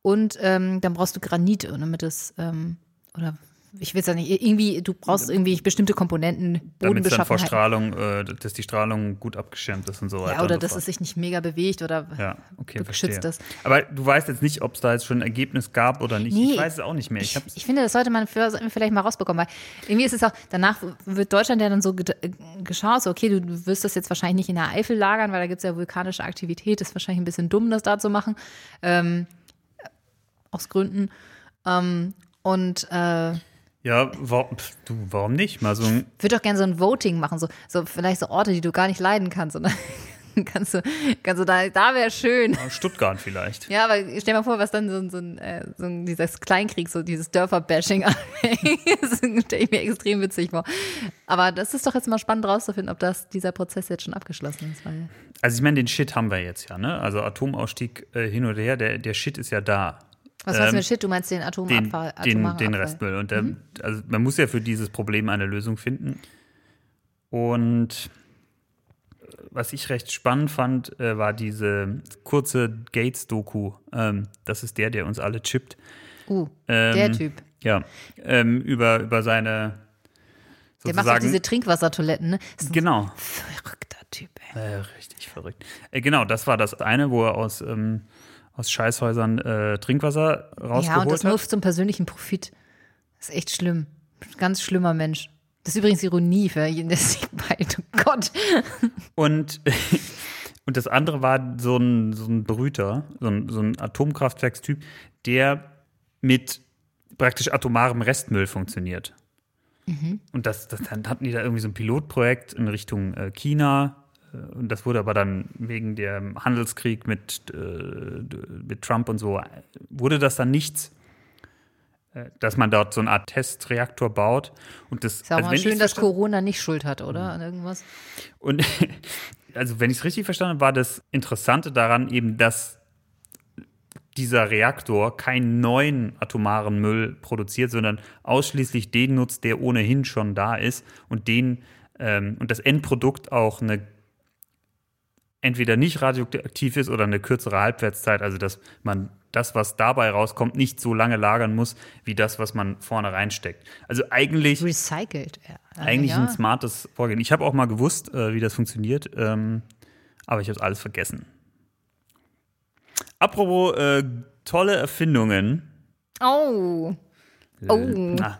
Und ähm, dann brauchst du Granit, damit es, ähm, oder ich will es ja nicht, irgendwie, du brauchst irgendwie bestimmte Komponenten, damit es dann vor. Strahlung, äh, dass die Strahlung gut abgeschirmt ist und so weiter. Ja, oder so dass fort. es sich nicht mega bewegt oder Ja, okay, geschützt ist. Aber du weißt jetzt nicht, ob es da jetzt schon ein Ergebnis gab oder nicht. Nee. ich weiß es auch nicht mehr. Ich Ich, finde, das sollte man für, vielleicht mal rausbekommen, weil irgendwie ist es auch, danach wird Deutschland ja dann so äh, geschaut, so, okay, du wirst das jetzt wahrscheinlich nicht in der Eifel lagern, weil da gibt es ja vulkanische Aktivität, ist wahrscheinlich ein bisschen dumm, das da zu machen, ähm, aus Gründen. Ähm, und äh, ja, warum, du, warum nicht? Mal so ein, würde doch gerne so ein Voting machen, so, so vielleicht so Orte, die du gar nicht leiden kannst. Und dann (laughs) kannst du, kannst du da, da wäre schön. Stuttgart vielleicht. Ja, aber stell dir mal vor, was dann so, ein- so, ein, äh, so ein, dieses Kleinkrieg, so dieses Dörfer-Bashing (laughs) stelle ich mir extrem witzig vor. Aber das ist doch jetzt mal spannend rauszufinden, ob das, dieser Prozess jetzt schon abgeschlossen ist. Weil Also ich meine, den Shit haben wir jetzt ja, ne? Also Atomausstieg äh, hin oder her, der, der Shit ist ja da. Was meinst du Ähm, mit Shit? Du meinst den Den, Atomabfall? den, den Abfall. Restmüll. Und der, also man muss ja für dieses Problem eine Lösung finden. Und äh, was ich recht spannend fand, äh, war diese kurze Gates-Doku. Ähm, das ist der, der uns alle chippt. Uh, Ähm, der Typ. Ja, ähm, über, über seine Der macht auch diese Trinkwassertoiletten, ne? Genau, verrückter Typ, ey. äh, richtig verrückt. Äh, genau, das war das eine, wo er aus, ähm, aus Scheißhäusern äh, Trinkwasser rausgeholt Ja, und das hat. nur zum persönlichen Profit. Das ist echt schlimm. Ganz schlimmer Mensch. Das ist übrigens Ironie für jeden, der sich bei, oh Gott. Und, (laughs) und das andere war so ein, so ein Brüter, so ein, so ein Atomkraftwerkstyp, der mit praktisch atomarem Restmüll funktioniert. Und das, das, dann hatten die da irgendwie so ein Pilotprojekt in Richtung äh, China. Äh, Und das wurde aber dann wegen dem Handelskrieg mit, äh, mit Trump und so, äh, wurde das dann nichts. Äh, Dass man dort so eine Art Testreaktor baut. Und das, auch also mal wenn schön, dass Corona nicht Schuld hat, oder? An irgendwas. und (laughs) also, wenn ich es richtig verstanden habe, war das Interessante daran eben, dass dieser Reaktor keinen neuen atomaren Müll produziert, sondern ausschließlich den nutzt, der ohnehin schon da ist und den ähm, und das Endprodukt auch eine entweder nicht radioaktiv ist oder eine kürzere Halbwertszeit, also dass man das, was dabei rauskommt, nicht so lange lagern muss, wie das, was man vorne reinsteckt. Also eigentlich Recycelt. Ja. eigentlich ja. ein smartes Vorgehen. Ich habe auch mal gewusst, äh, wie das funktioniert, ähm, aber ich habe alles vergessen. Apropos äh, tolle Erfindungen. Oh, Oh. Ah,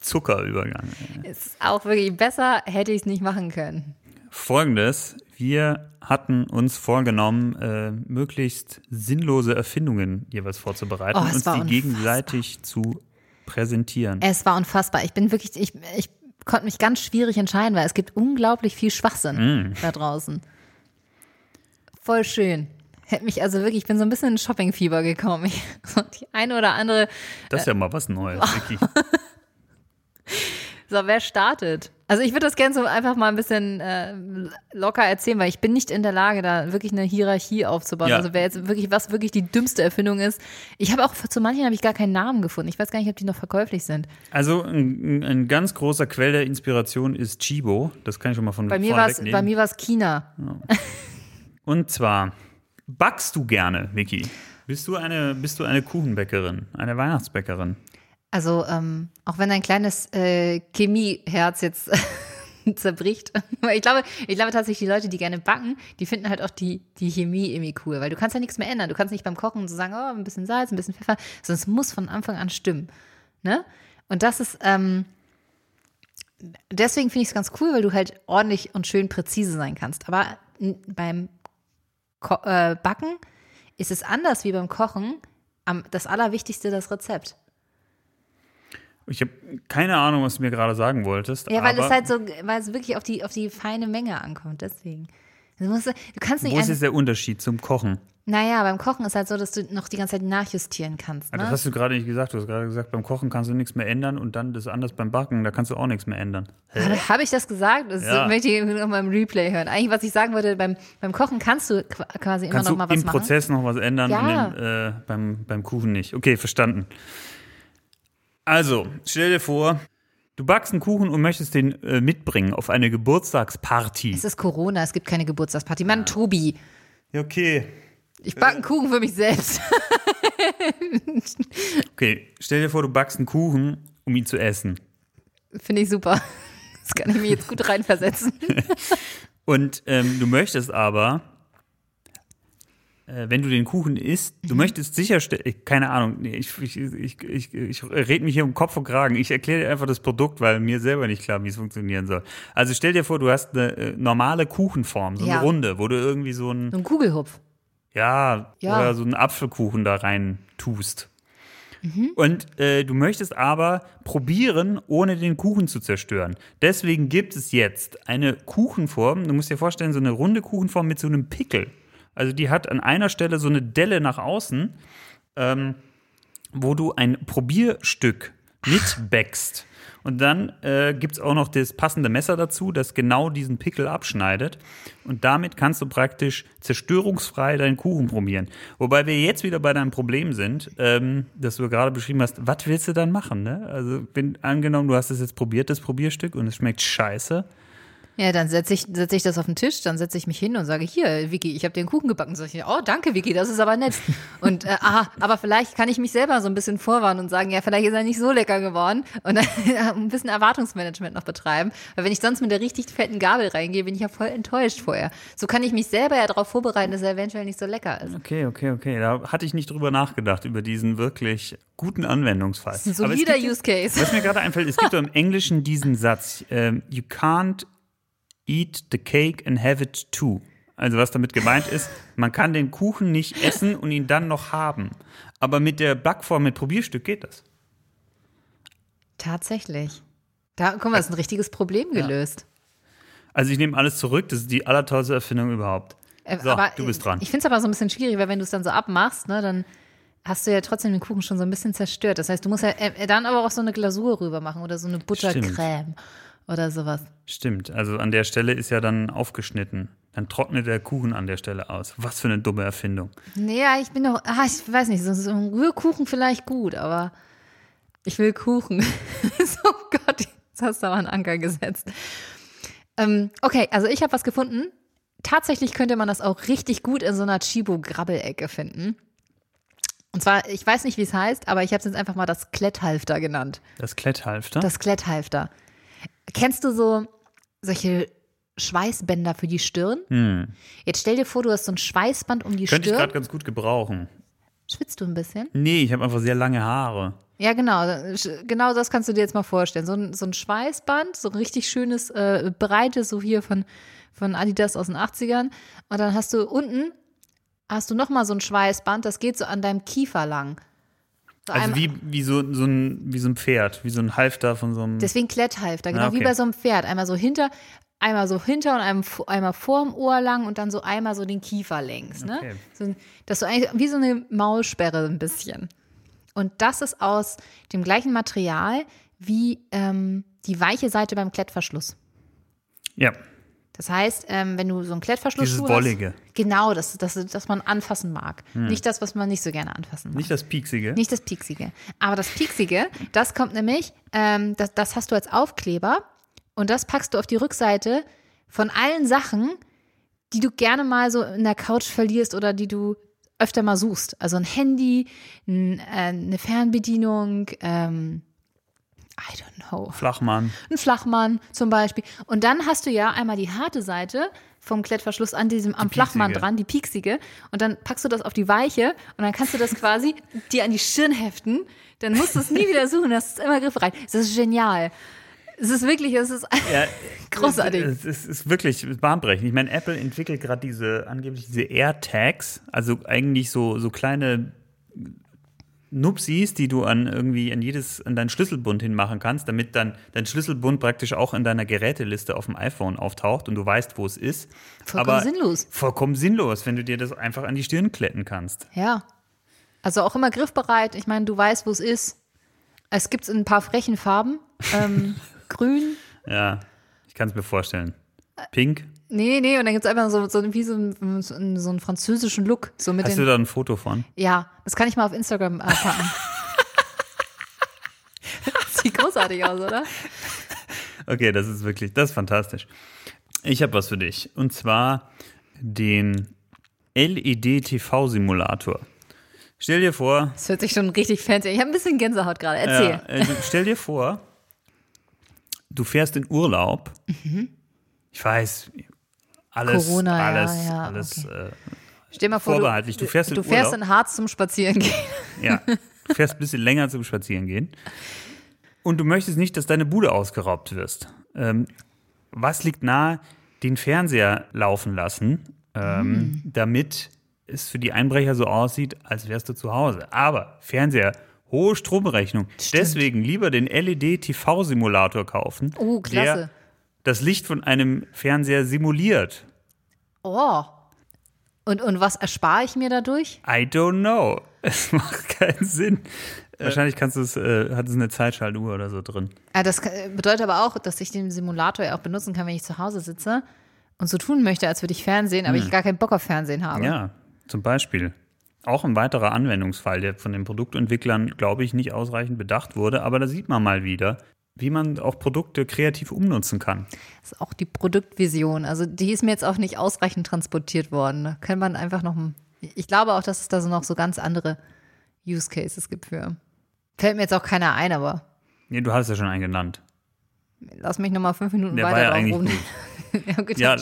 Zuckerübergang. ist auch wirklich besser, hätte ich es nicht machen können. Folgendes: Wir hatten uns vorgenommen, äh, möglichst sinnlose Erfindungen jeweils vorzubereiten Oh, und uns war die unfassbar. gegenseitig zu präsentieren. Es war unfassbar. Ich bin wirklich, ich, ich konnte mich ganz schwierig entscheiden, weil es gibt unglaublich viel Schwachsinn da draußen. Voll schön. Hätte mich also wirklich, ich bin so ein bisschen in Shoppingfieber gekommen. Ich, die eine oder andere. Das ist ja mal was Neues, Vicky. (laughs) So, wer startet? Also ich würde das gerne so einfach mal ein bisschen äh, locker erzählen, weil ich bin nicht in der Lage, da wirklich eine Hierarchie aufzubauen. Ja. Also wer jetzt wirklich, was wirklich die dümmste Erfindung ist. Ich habe auch, zu manchen habe ich gar keinen Namen gefunden. Ich weiß gar nicht, ob die noch verkäuflich sind. Also ein, ein ganz großer Quell der Inspiration ist Chibo. Das kann ich schon mal von Bei mir vorne war es, wegnehmen. bei mir war es China. Und zwar, backst du gerne, Vicky? Bist du eine, bist du eine Kuchenbäckerin, eine Weihnachtsbäckerin? Also, ähm, auch wenn dein kleines äh, Chemieherz jetzt (laughs) zerbricht. (laughs) Ich glaube, ich glaube tatsächlich, die Leute, die gerne backen, die finden halt auch die, die Chemie irgendwie cool, weil du kannst ja nichts mehr ändern. Du kannst nicht beim Kochen so sagen, oh, ein bisschen Salz, ein bisschen Pfeffer, sondern es muss von Anfang an stimmen. Ne? Und das ist, ähm, deswegen finde ich es ganz cool, weil du halt ordentlich und schön präzise sein kannst. Aber beim Ko äh, Backen ist es anders wie beim Kochen. Am, das Allerwichtigste das Rezept. Ich habe keine Ahnung, was du mir gerade sagen wolltest. Ja, weil es halt so, weil es wirklich auf die, auf die feine Menge ankommt, deswegen. Du, musst, du kannst nicht Wo ist jetzt der Unterschied zum Kochen? Naja, beim Kochen ist halt so, dass du noch die ganze Zeit nachjustieren kannst. Ne? Das hast du gerade nicht gesagt. Du hast gerade gesagt, beim Kochen kannst du nichts mehr ändern und dann das anders beim Backen, da kannst du auch nichts mehr ändern. Habe hab ich das gesagt? Das Ja. möchte ich noch mal im Replay hören. Eigentlich, was ich sagen wollte, beim, beim Kochen kannst du qu- quasi immer Kannst noch du mal was im machen. Prozess noch was ändern, Ja. und im, äh, beim, beim Kuchen nicht. Okay, verstanden. Also, stell dir vor, du backst einen Kuchen und möchtest den äh, mitbringen auf eine Geburtstagsparty. Es ist Corona, es gibt keine Geburtstagsparty. Mann, Tobi, Ja, okay. ich backe einen Kuchen für mich selbst. (laughs) Okay, stell dir vor, du backst einen Kuchen, um ihn zu essen. Finde ich super. (laughs) Das kann ich mir jetzt gut reinversetzen. (laughs) Und ähm, du möchtest aber, äh, wenn du den Kuchen isst, du Mhm. möchtest sicherstellen, keine Ahnung, nee, ich, ich, ich, ich, ich rede mich hier um Kopf und Kragen. Ich erkläre dir einfach das Produkt, weil mir selber nicht klar, wie es funktionieren soll. Also stell dir vor, du hast eine äh, normale Kuchenform, so eine Ja. Runde, wo du irgendwie so ein, So ein Kugelhupf. ja, Ja. oder so einen Apfelkuchen da rein tust. Mhm. Und äh, du möchtest aber probieren, ohne den Kuchen zu zerstören. Deswegen gibt es jetzt eine Kuchenform. Du musst dir vorstellen, so eine runde Kuchenform mit so einem Pickel. Also die hat an einer Stelle so eine Delle nach außen, ähm, wo du ein Probierstück mitbäckst. Und dann äh, gibt es auch noch das passende Messer dazu, das genau diesen Pickel abschneidet. Und damit kannst du praktisch zerstörungsfrei deinen Kuchen probieren. Wobei wir jetzt wieder bei deinem Problem sind, ähm, das du gerade beschrieben hast. Was willst du dann machen? Ne? Also, wenn angenommen, du hast es jetzt probiert, das Probierstück, und es schmeckt scheiße. Ja, dann setze ich, setz ich das auf den Tisch, dann setze ich mich hin und sage, hier, Vicky, ich habe einen Kuchen gebacken. Sag ich, oh, danke, Vicky, das ist aber nett. (laughs) Und äh, aha, aber vielleicht kann ich mich selber so ein bisschen vorwarnen und sagen, ja, vielleicht ist er nicht so lecker geworden und dann (laughs) ein bisschen Erwartungsmanagement noch betreiben. Weil wenn ich sonst mit der richtig fetten Gabel reingehe, bin ich ja voll enttäuscht vorher. So kann ich mich selber ja darauf vorbereiten, dass er eventuell nicht so lecker ist. Okay, okay, okay. Da hatte ich nicht drüber nachgedacht, über diesen wirklich guten Anwendungsfall. Ein Aber es solider Use Case. Was mir gerade einfällt, es gibt doch im Englischen diesen Satz, ähm, you can't eat the cake and have it too. Also was damit gemeint ist, man kann den Kuchen nicht essen und ihn dann noch haben. Aber mit der Backform mit Probierstück geht das. Tatsächlich. Da, guck mal, das ist ein richtiges Problem gelöst. Also ich nehme alles zurück, das ist die allertollste Erfindung überhaupt. Äh, So, du bist dran. Ich finde es aber so ein bisschen schwierig, weil wenn du es dann so abmachst, ne, dann hast du ja trotzdem den Kuchen schon so ein bisschen zerstört. Das heißt, du musst ja äh, dann aber auch so eine Glasur rüber machen oder so eine Buttercreme oder sowas. Stimmt, also an der Stelle ist ja dann aufgeschnitten. Dann trocknet der Kuchen an der Stelle aus. Was für eine dumme Erfindung. Nee, ja, ich bin doch, ah, ich weiß nicht, so, so ein Rührkuchen vielleicht gut, aber ich will Kuchen. (laughs) so Gott, jetzt hast du aber einen Anker gesetzt. Ähm, okay, also ich habe was gefunden. Tatsächlich könnte man das auch richtig gut in so einer Chibo-Grabbelecke finden. Und zwar, ich weiß nicht, wie es heißt, aber ich habe es jetzt einfach mal das Kletthalfter genannt. Das Kletthalfter? Das Kletthalfter. Kennst du so solche Schweißbänder für die Stirn? Jetzt stell dir vor, du hast so ein Schweißband um die Hm. Könnte ich Stirn. gerade ganz gut gebrauchen. Schwitzt du ein bisschen? Nee, ich habe einfach sehr lange Haare. Ja, genau. Genau das kannst du dir jetzt mal vorstellen. So ein, so ein Schweißband, so ein richtig schönes, äh, breites, so hier von, von Adidas aus den 80ern. Und dann hast du unten, hast du nochmal so ein Schweißband, das geht so an deinem Kiefer lang. So Also wie, wie, so, so ein, wie so ein Pferd, wie so ein Halfter von so einem. Deswegen Kletthalfter, genau Ah, okay. wie bei so einem Pferd. Einmal so hinter, einmal so hinter und einem, einmal vorm Ohr lang und dann so einmal so den Kiefer längs. Ne? Okay. So, das ist so eigentlich wie so eine Maulsperre ein bisschen. Und das ist aus dem gleichen Material wie ähm, die weiche Seite beim Klettverschluss. Ja, Das heißt, ähm, wenn du so einen Klettverschluss Dieses hast, Wollige. genau, das, das, das man anfassen mag. Nicht das, was man nicht so gerne anfassen mag. nicht das Pieksige. Nicht das Pieksige. Aber das Pieksige, das kommt nämlich, ähm, das, das hast du als Aufkleber und das packst du auf die Rückseite von allen Sachen, die du gerne mal so in der Couch verlierst oder die du öfter mal suchst. Also ein Handy, ein, äh, eine Fernbedienung, ähm, I don't know Flachmann. ein Flachmann zum Beispiel. Und dann hast du ja einmal die harte Seite vom Klettverschluss an diesem am Flachmann pieksige. dran, die pieksige. Und dann packst du das auf die weiche und dann kannst du das quasi (laughs) dir an die Stirn heften. Dann musst du es nie wieder suchen, das ist immer griffbereit. Das ist genial. Es ist wirklich, es ist Ja, (laughs) großartig. Es ist, es ist wirklich bahnbrechend. Ich meine, Apple entwickelt gerade diese, angeblich diese AirTags, also eigentlich so, so kleine Nupsis, die du an irgendwie an jedes, an deinen Schlüsselbund hinmachen kannst, damit dann dein Schlüsselbund praktisch auch in deiner Geräteliste auf dem iPhone auftaucht und du weißt, wo es ist. Vollkommen Aber sinnlos. Vollkommen sinnlos, wenn du dir das einfach an die Stirn kletten kannst. Ja. Also auch immer griffbereit. Ich meine, du weißt, wo es ist. Es gibt es in ein paar frechen Farben. Ähm, (laughs) grün, Ja, ich kann es mir vorstellen. Pink. Nee, nee, und dann gibt es einfach so, so, wie so, einen- so, einen- französischen Look. So mit Hast den, du da ein Foto von? Ja, das kann ich mal auf Instagram äh, packen. (laughs) Sieht großartig aus, oder? Okay, das ist wirklich, das ist fantastisch. Ich habe was für dich. Und zwar den LED-TV-Simulator. Stell dir vor, Das hört sich schon richtig fancy an. Ich habe ein bisschen Gänsehaut gerade. Erzähl. ja, äh, stell dir vor, du fährst in Urlaub. Ich weiß, alles, Mhm. Corona, ja, alles, ja, alles äh, Stell mal vor, vorbehaltlich. Du fährst in du fährst Urlaub. in Harz zum Spazierengehen. Ja, du fährst ein bisschen länger zum Spazierengehen. Und du möchtest nicht, dass deine Bude ausgeraubt wirst. Ähm, was liegt nahe? Den Fernseher laufen lassen, ähm, damit es für die Einbrecher so aussieht, als wärst du zu Hause. Aber Fernseher, hohe Stromrechnung. Deswegen lieber den LED-TV-Simulator kaufen, Oh, klasse. der das Licht von einem Fernseher simuliert. Oh. Und, und was erspare ich mir dadurch? I don't know. (laughs) Es macht keinen Sinn. Wahrscheinlich kannst du es, äh, hat es eine Zeitschaltuhr oder so drin. Ja, das kann- bedeutet aber auch, dass ich den Simulator ja auch benutzen kann, wenn ich zu Hause sitze und so tun möchte, als würde ich Fernsehen, aber ich gar keinen Bock auf Fernsehen habe. Ja, zum Beispiel. Auch ein weiterer Anwendungsfall, der von den Produktentwicklern, glaube ich, nicht ausreichend bedacht wurde. Aber da sieht man mal wieder, wie man auch Produkte kreativ umnutzen kann. Das ist auch die Produktvision. Also die ist mir jetzt auch nicht ausreichend transportiert worden. Da kann man einfach noch. Ich glaube auch, dass es da so noch so ganz andere Use Cases gibt für. Fällt mir jetzt auch keiner ein, aber Nee, du hast ja schon einen genannt. lass mich noch mal fünf Minuten Der war weiter ja drauf eigentlich rum. gut. (laughs) ja, gut, Ja,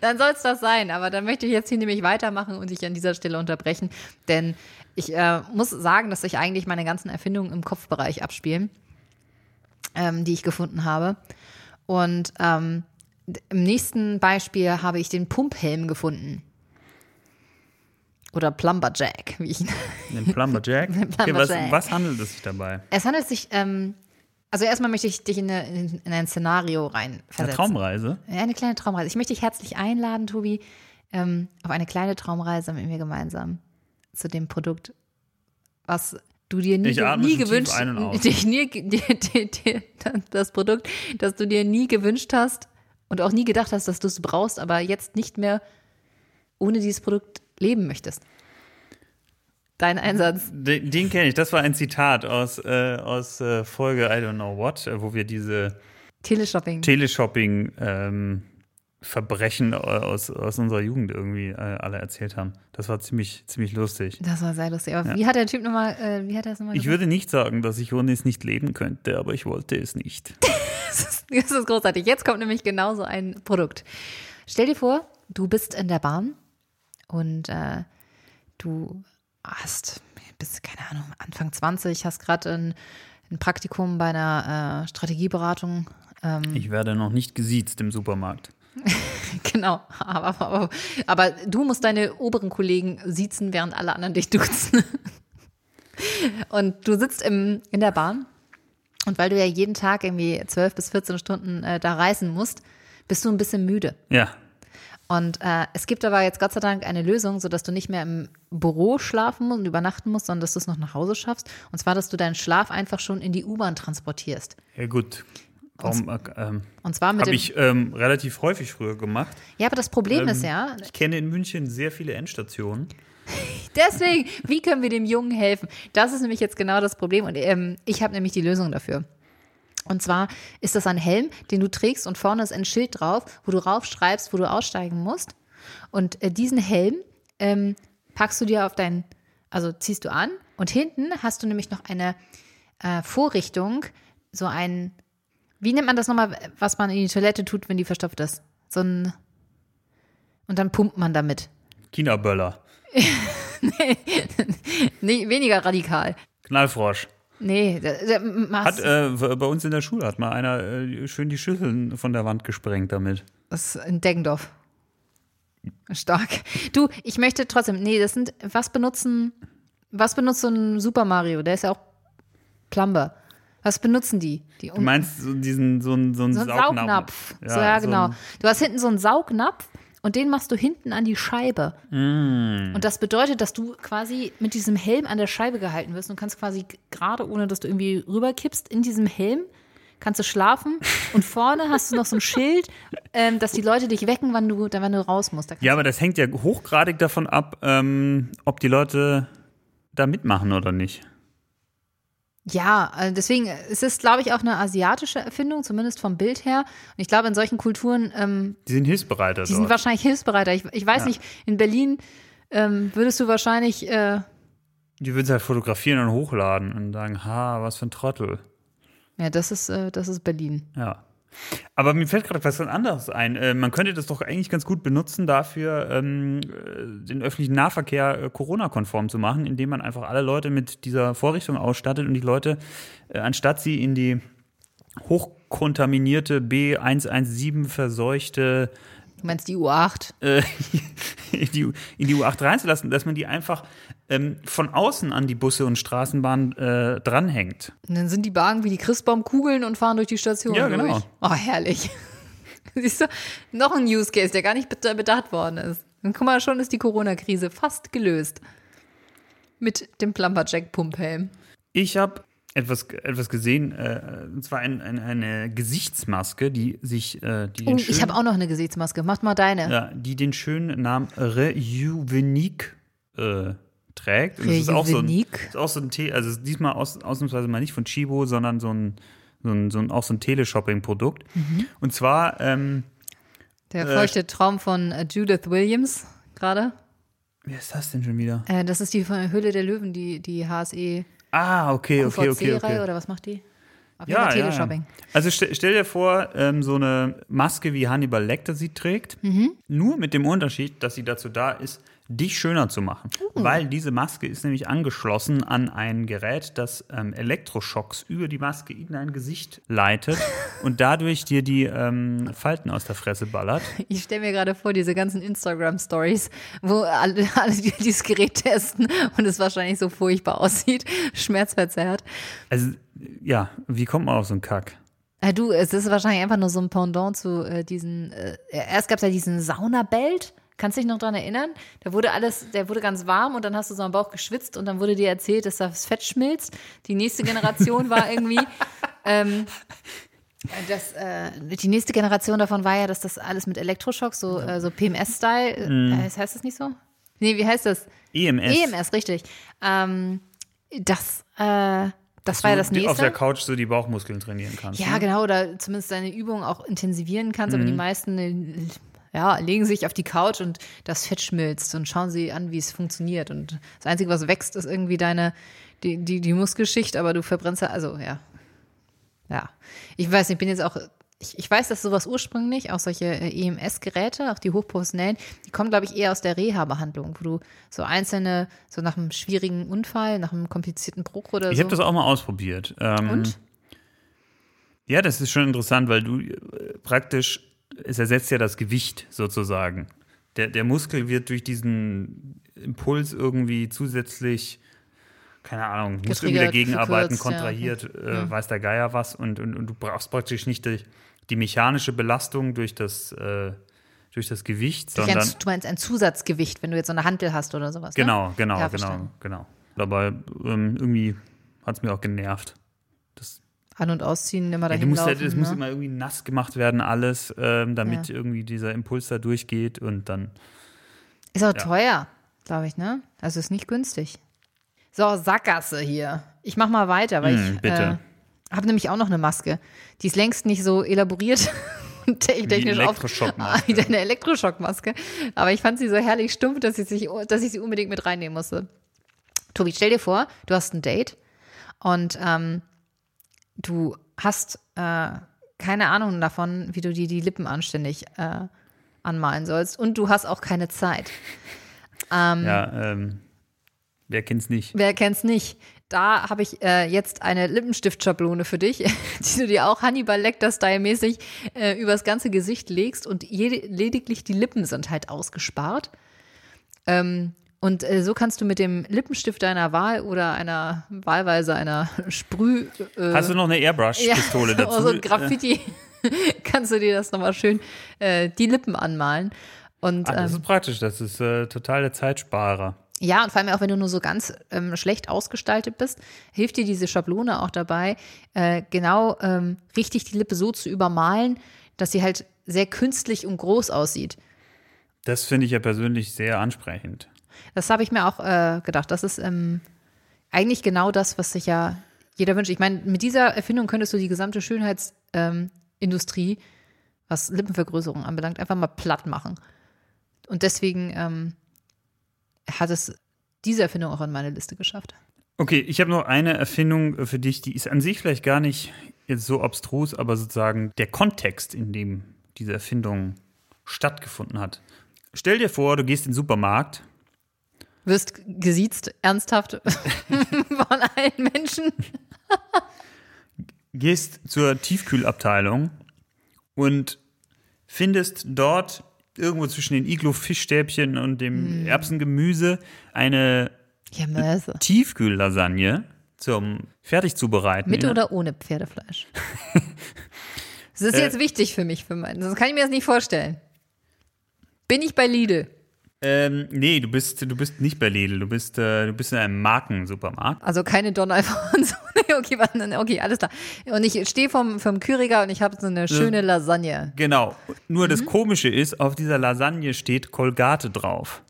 dann (laughs) (laughs) soll es das sein. Aber dann möchte ich jetzt hier nämlich weitermachen und dich an dieser Stelle unterbrechen. Denn ich äh, muss sagen, dass sich eigentlich meine ganzen Erfindungen im Kopfbereich abspielen, ähm, die ich gefunden habe. Und ähm, im nächsten Beispiel habe ich den Pumphelm gefunden. Oder Plumber Jack, wie ich ihn (laughs) Den Plumber Jack. (laughs) Den Okay, Plumber was, was handelt es sich dabei? Es handelt sich, ähm, also erstmal möchte ich dich in, eine, in, in ein Szenario rein Eine. Traumreise? Ja, Eine kleine Traumreise. Ich möchte dich herzlich einladen, Tobi, ähm, auf eine kleine Traumreise mit mir gemeinsam zu dem Produkt, was du dir nie, nie gewünscht (laughs) dich nie, die, die, die, das Produkt, das du dir nie gewünscht hast und auch nie gedacht hast, dass du es brauchst, aber jetzt nicht mehr ohne dieses Produkt leben möchtest. Dein Einsatz. Den, den kenne ich. Das war ein Zitat aus, äh, aus äh, Folge I don't know what, äh, wo wir diese Teleshopping. Teleshopping ähm, Verbrechen aus, aus unserer Jugend irgendwie äh, alle erzählt haben. Das war ziemlich, ziemlich lustig. das war sehr lustig. Aber Ja. wie hat der Typ nochmal, äh, wie hat er das nochmal Ich gesagt? würde nicht sagen, dass ich ohne es nicht leben könnte, aber ich wollte es nicht. (laughs) Das ist großartig. Jetzt kommt nämlich genauso ein Produkt. Stell dir vor, du bist in der Bahn und äh, du hast, bist, keine Ahnung, Anfang 20, hast gerade ein, ein Praktikum bei einer äh, Strategieberatung. Ähm, Ich werde noch nicht gesiezt im Supermarkt. (laughs) genau, aber, aber, aber du musst deine oberen Kollegen siezen, während alle anderen dich duzen. (laughs) Und du sitzt im, in der Bahn und weil du ja jeden Tag irgendwie 12 bis 14 Stunden äh, da reisen musst, bist du ein bisschen müde. Ja, Und äh, es gibt aber jetzt Gott sei Dank eine Lösung, sodass du nicht mehr im Büro schlafen musst und übernachten musst, sondern dass du es noch nach Hause schaffst. Und zwar, dass du deinen Schlaf einfach schon in die U-Bahn transportierst. Ja, gut. Warum, äh, ähm, Und zwar mit Habe ich ähm, relativ häufig früher gemacht. ja, aber das Problem Ähm, ist ja, Ich kenne in München sehr viele Endstationen. (laughs) Deswegen, wie können wir dem Jungen helfen? Das ist nämlich jetzt genau das Problem. Und ähm, ich habe nämlich die Lösung dafür. Und zwar ist das ein Helm, den du trägst und vorne ist ein Schild drauf, wo du raufschreibst, wo du aussteigen musst. Und äh, diesen Helm ähm, packst du dir auf dein, also ziehst du an und hinten hast du nämlich noch eine äh, Vorrichtung, so ein, wie nennt man das nochmal, was man in die Toilette tut, wenn die verstopft ist? So ein, und dann pumpt man damit. China-Böller. (laughs) Nee, weniger radikal. Knallfrosch. Nee, da, da, machst, Hat, äh, bei uns in der Schule hat mal einer äh, schön die Schüsseln von der Wand gesprengt damit. das ist in Deggendorf. Stark. Du, ich möchte trotzdem, nee, das sind, was benutzen, was benutzt so ein Super Mario? Der ist ja auch Plumber. Was benutzen die? die Du meinst so diesen, so einen, so einen so ein Saugnapf. Saugnapf. so, ja, so genau. ein- du hast hinten so einen Saugnapf und den machst du hinten an die Scheibe. Mm. Und das bedeutet, dass du quasi mit diesem Helm an der Scheibe gehalten wirst und kannst quasi gerade, ohne dass du irgendwie rüberkippst, in diesem Helm kannst du schlafen und vorne hast du noch so ein Schild, ähm, dass die Leute dich wecken, wann du, wenn du raus musst. Ja, aber das hängt ja hochgradig davon ab, ähm, ob die Leute da mitmachen oder nicht. Ja, äh, deswegen es ist glaube ich, auch eine asiatische Erfindung, zumindest vom Bild her. Und ich glaube, in solchen Kulturen, ähm, Die sind hilfsbereiter die sind dort. wahrscheinlich hilfsbereiter. Ich, ich weiß Ja. nicht, in Berlin ähm, würdest du wahrscheinlich, äh, Die würden es halt fotografieren und hochladen und sagen, ha, was für ein Trottel. ja, das ist, äh, das ist Berlin. Ja. Aber mir fällt gerade was ganz anderes ein. Äh, man könnte das doch eigentlich ganz gut benutzen, dafür ähm, äh, den öffentlichen Nahverkehr äh, Corona-konform zu machen, indem man einfach alle Leute mit dieser Vorrichtung ausstattet und die Leute, äh, anstatt sie in die hochkontaminierte B117 verseuchte Du meinst die U8? äh, (laughs) in, die, in die U8 reinzulassen, dass man die einfach ähm, von außen an die Busse und Straßenbahnen äh, dranhängt. Und dann sind die Wagen wie die Christbaumkugeln und fahren durch die Station Ja, durch. genau. Oh, herrlich. (laughs) Siehst du, noch ein Use Case, der gar nicht bed- bedacht worden ist. Und guck mal, schon ist die Corona-Krise fast gelöst. Mit dem Plumberjack-Pumphelm. Ich habe etwas, etwas gesehen, äh, und zwar ein, ein, eine Gesichtsmaske, die sich, äh, die Oh, schönen, ich habe auch noch eine Gesichtsmaske. Mach mal deine. ja, die den schönen Namen Rejuvenik äh, trägt. Und das ist auch so ein, ist auch so ein Tee, also diesmal aus, ausnahmsweise mal nicht von Chibo, sondern so ein, so ein, so ein auch so ein Teleshopping-Produkt. Mhm. Und zwar, ähm, Der Äh, feuchte Traum von äh, Judith Williams gerade. wer ist das denn schon wieder? Äh, das ist die von der Höhle der Löwen, die, die HSE Ah, okay, okay, okay, okay. oder was macht die? Auf jeden Fall Teleshopping. Also stell, stell dir vor, ähm, so eine Maske wie Hannibal Lecter sie trägt, Mhm. nur mit dem Unterschied, dass sie dazu da ist, dich schöner zu machen. Uh. Weil diese Maske ist nämlich angeschlossen an ein Gerät, das ähm, Elektroschocks über die Maske in dein Gesicht leitet (laughs) und dadurch dir die ähm, Falten aus der Fresse ballert. Ich stelle mir gerade vor, diese ganzen Instagram-Stories, wo alle, (laughs) alle die dieses Gerät testen und es wahrscheinlich so furchtbar aussieht, (laughs) schmerzverzerrt. Also, ja, wie kommt man auf so einen Kack? Äh, du, es ist wahrscheinlich einfach nur so ein Pendant zu äh, diesen, äh, erst gab es ja diesen Saunabelt. Kannst du dich noch dran erinnern? Da wurde alles, der wurde ganz warm und dann hast du so am Bauch geschwitzt und dann wurde dir erzählt, dass das Fett schmilzt. Die nächste Generation war irgendwie, (laughs) ähm, das, äh, die nächste Generation davon war ja, dass das alles mit Elektroschocks, so, äh, so PMS-Style, äh, heißt das nicht so? Nee, wie heißt das? EMS. EMS, richtig. Ähm, das, äh, das war ja das Du nächste. auf der Couch so die Bauchmuskeln trainieren kannst. Ja, ne? genau, oder zumindest deine Übung auch intensivieren kannst, aber die Mhm. meisten äh, ja, legen sich auf die Couch und das Fett schmilzt und schauen sie an, wie es funktioniert. Und das Einzige, was wächst, ist irgendwie deine, die, die, die Muskelschicht, aber du verbrennst ja, also ja. Ja. Ich weiß ich bin jetzt auch, ich, ich weiß, dass sowas ursprünglich, auch solche äh, EMS-Geräte, auch die hochprofessionellen, die kommen, glaube ich, eher aus der Reha-Behandlung, wo du so einzelne, so nach einem schwierigen Unfall, nach einem komplizierten Bruch oder Ich so. habe das auch mal ausprobiert. Ähm, Und? Ja, das ist schon interessant, weil du äh, praktisch, es ersetzt ja das Gewicht sozusagen. Der, der Muskel wird durch diesen Impuls irgendwie zusätzlich, keine Ahnung, muss irgendwie dagegen arbeiten, gekürzt, ja. kontrahiert, äh, weiß der Geier was und, und, und du brauchst praktisch nicht die, die mechanische Belastung durch das, äh, durch das Gewicht, Durch ein, sondern du meinst ein Zusatzgewicht, wenn du jetzt so eine Hantel hast oder sowas. Ne? genau, genau, Ja, genau, verstanden. genau. Aber ähm, irgendwie hat es mir auch genervt. Das, An- und ausziehen, immer ja, dahin du musst laufen. halt, es muss ne? immer irgendwie nass gemacht werden, alles, ähm, damit Ja. irgendwie dieser Impuls da durchgeht und dann. Ist auch Ja. teuer, glaube ich, ne? Also ist nicht günstig. So, Sackgasse hier. Ich mach mal weiter, weil Hm, ich bitte. äh, habe nämlich auch noch eine Maske. Die ist längst nicht so elaboriert (laughs) und technisch auf- Elektroschockmaske. (laughs) Wie eine Elektroschockmaske. Aber ich fand sie so herrlich stumpf, dass ich, sich, dass ich sie unbedingt mit reinnehmen musste. Tobi, stell dir vor, du hast ein Date und ähm, du hast äh, keine Ahnung davon, wie du dir die Lippen anständig äh, anmalen sollst und du hast auch keine Zeit. (laughs) Ja, ähm, wer kennt's nicht? Wer kennt's nicht? Da habe ich äh, jetzt eine Lippenstiftschablone für dich, (laughs) die du dir auch Hannibal Lecter-Style-mäßig äh, übers ganze Gesicht legst und jede, lediglich die Lippen sind halt ausgespart. Ähm, und äh, so kannst du mit dem Lippenstift deiner Wahl oder einer wahlweise einer Sprüh äh, Hast du noch eine Airbrush-Pistole (laughs) ja, dazu? So ein Graffiti (laughs) kannst du dir das nochmal schön äh, die Lippen anmalen. Und Ah, das ähm, ist praktisch, das ist äh, total der Zeitsparer. ja, und vor allem auch wenn du nur so ganz ähm, schlecht ausgestaltet bist, hilft dir diese Schablone auch dabei, äh, genau ähm, richtig die Lippe so zu übermalen, dass sie halt sehr künstlich und groß aussieht. Das finde ich ja persönlich sehr ansprechend. Das habe ich mir auch äh, gedacht. Das ist ähm, eigentlich genau das, was sich ja jeder wünscht. Ich meine, mit dieser Erfindung könntest du die gesamte Schönheitsindustrie, ähm, was Lippenvergrößerung anbelangt, einfach mal platt machen. Und deswegen ähm, hat es diese Erfindung auch in meine Liste geschafft. Okay, ich habe noch eine Erfindung für dich, die ist an sich vielleicht gar nicht jetzt so abstrus, aber sozusagen der Kontext, in dem diese Erfindung stattgefunden hat. Stell dir vor, du gehst in den Supermarkt, Wirst gesiezt, ernsthaft (laughs) von allen Menschen. gehst zur Tiefkühlabteilung und findest dort irgendwo zwischen den Iglo-Fischstäbchen und dem Erbsengemüse eine Ja. Tiefkühllasagne zum Fertigzubereiten. Mit Ja. oder ohne Pferdefleisch? (laughs) Das ist Äh. jetzt wichtig für mich, für meinen. Sonst kann ich mir das nicht vorstellen. Bin ich bei Lidl? Ähm, nee, du bist, du bist nicht bei Lidl, du bist, äh, du bist in einem Markensupermarkt. Also keine Don Alfonso. (laughs) okay, warte, okay, alles klar. Und ich stehe vom, vom Küriger und ich habe so eine schöne Lasagne. Genau. Nur Mhm. das Komische ist, auf dieser Lasagne steht Colgate drauf.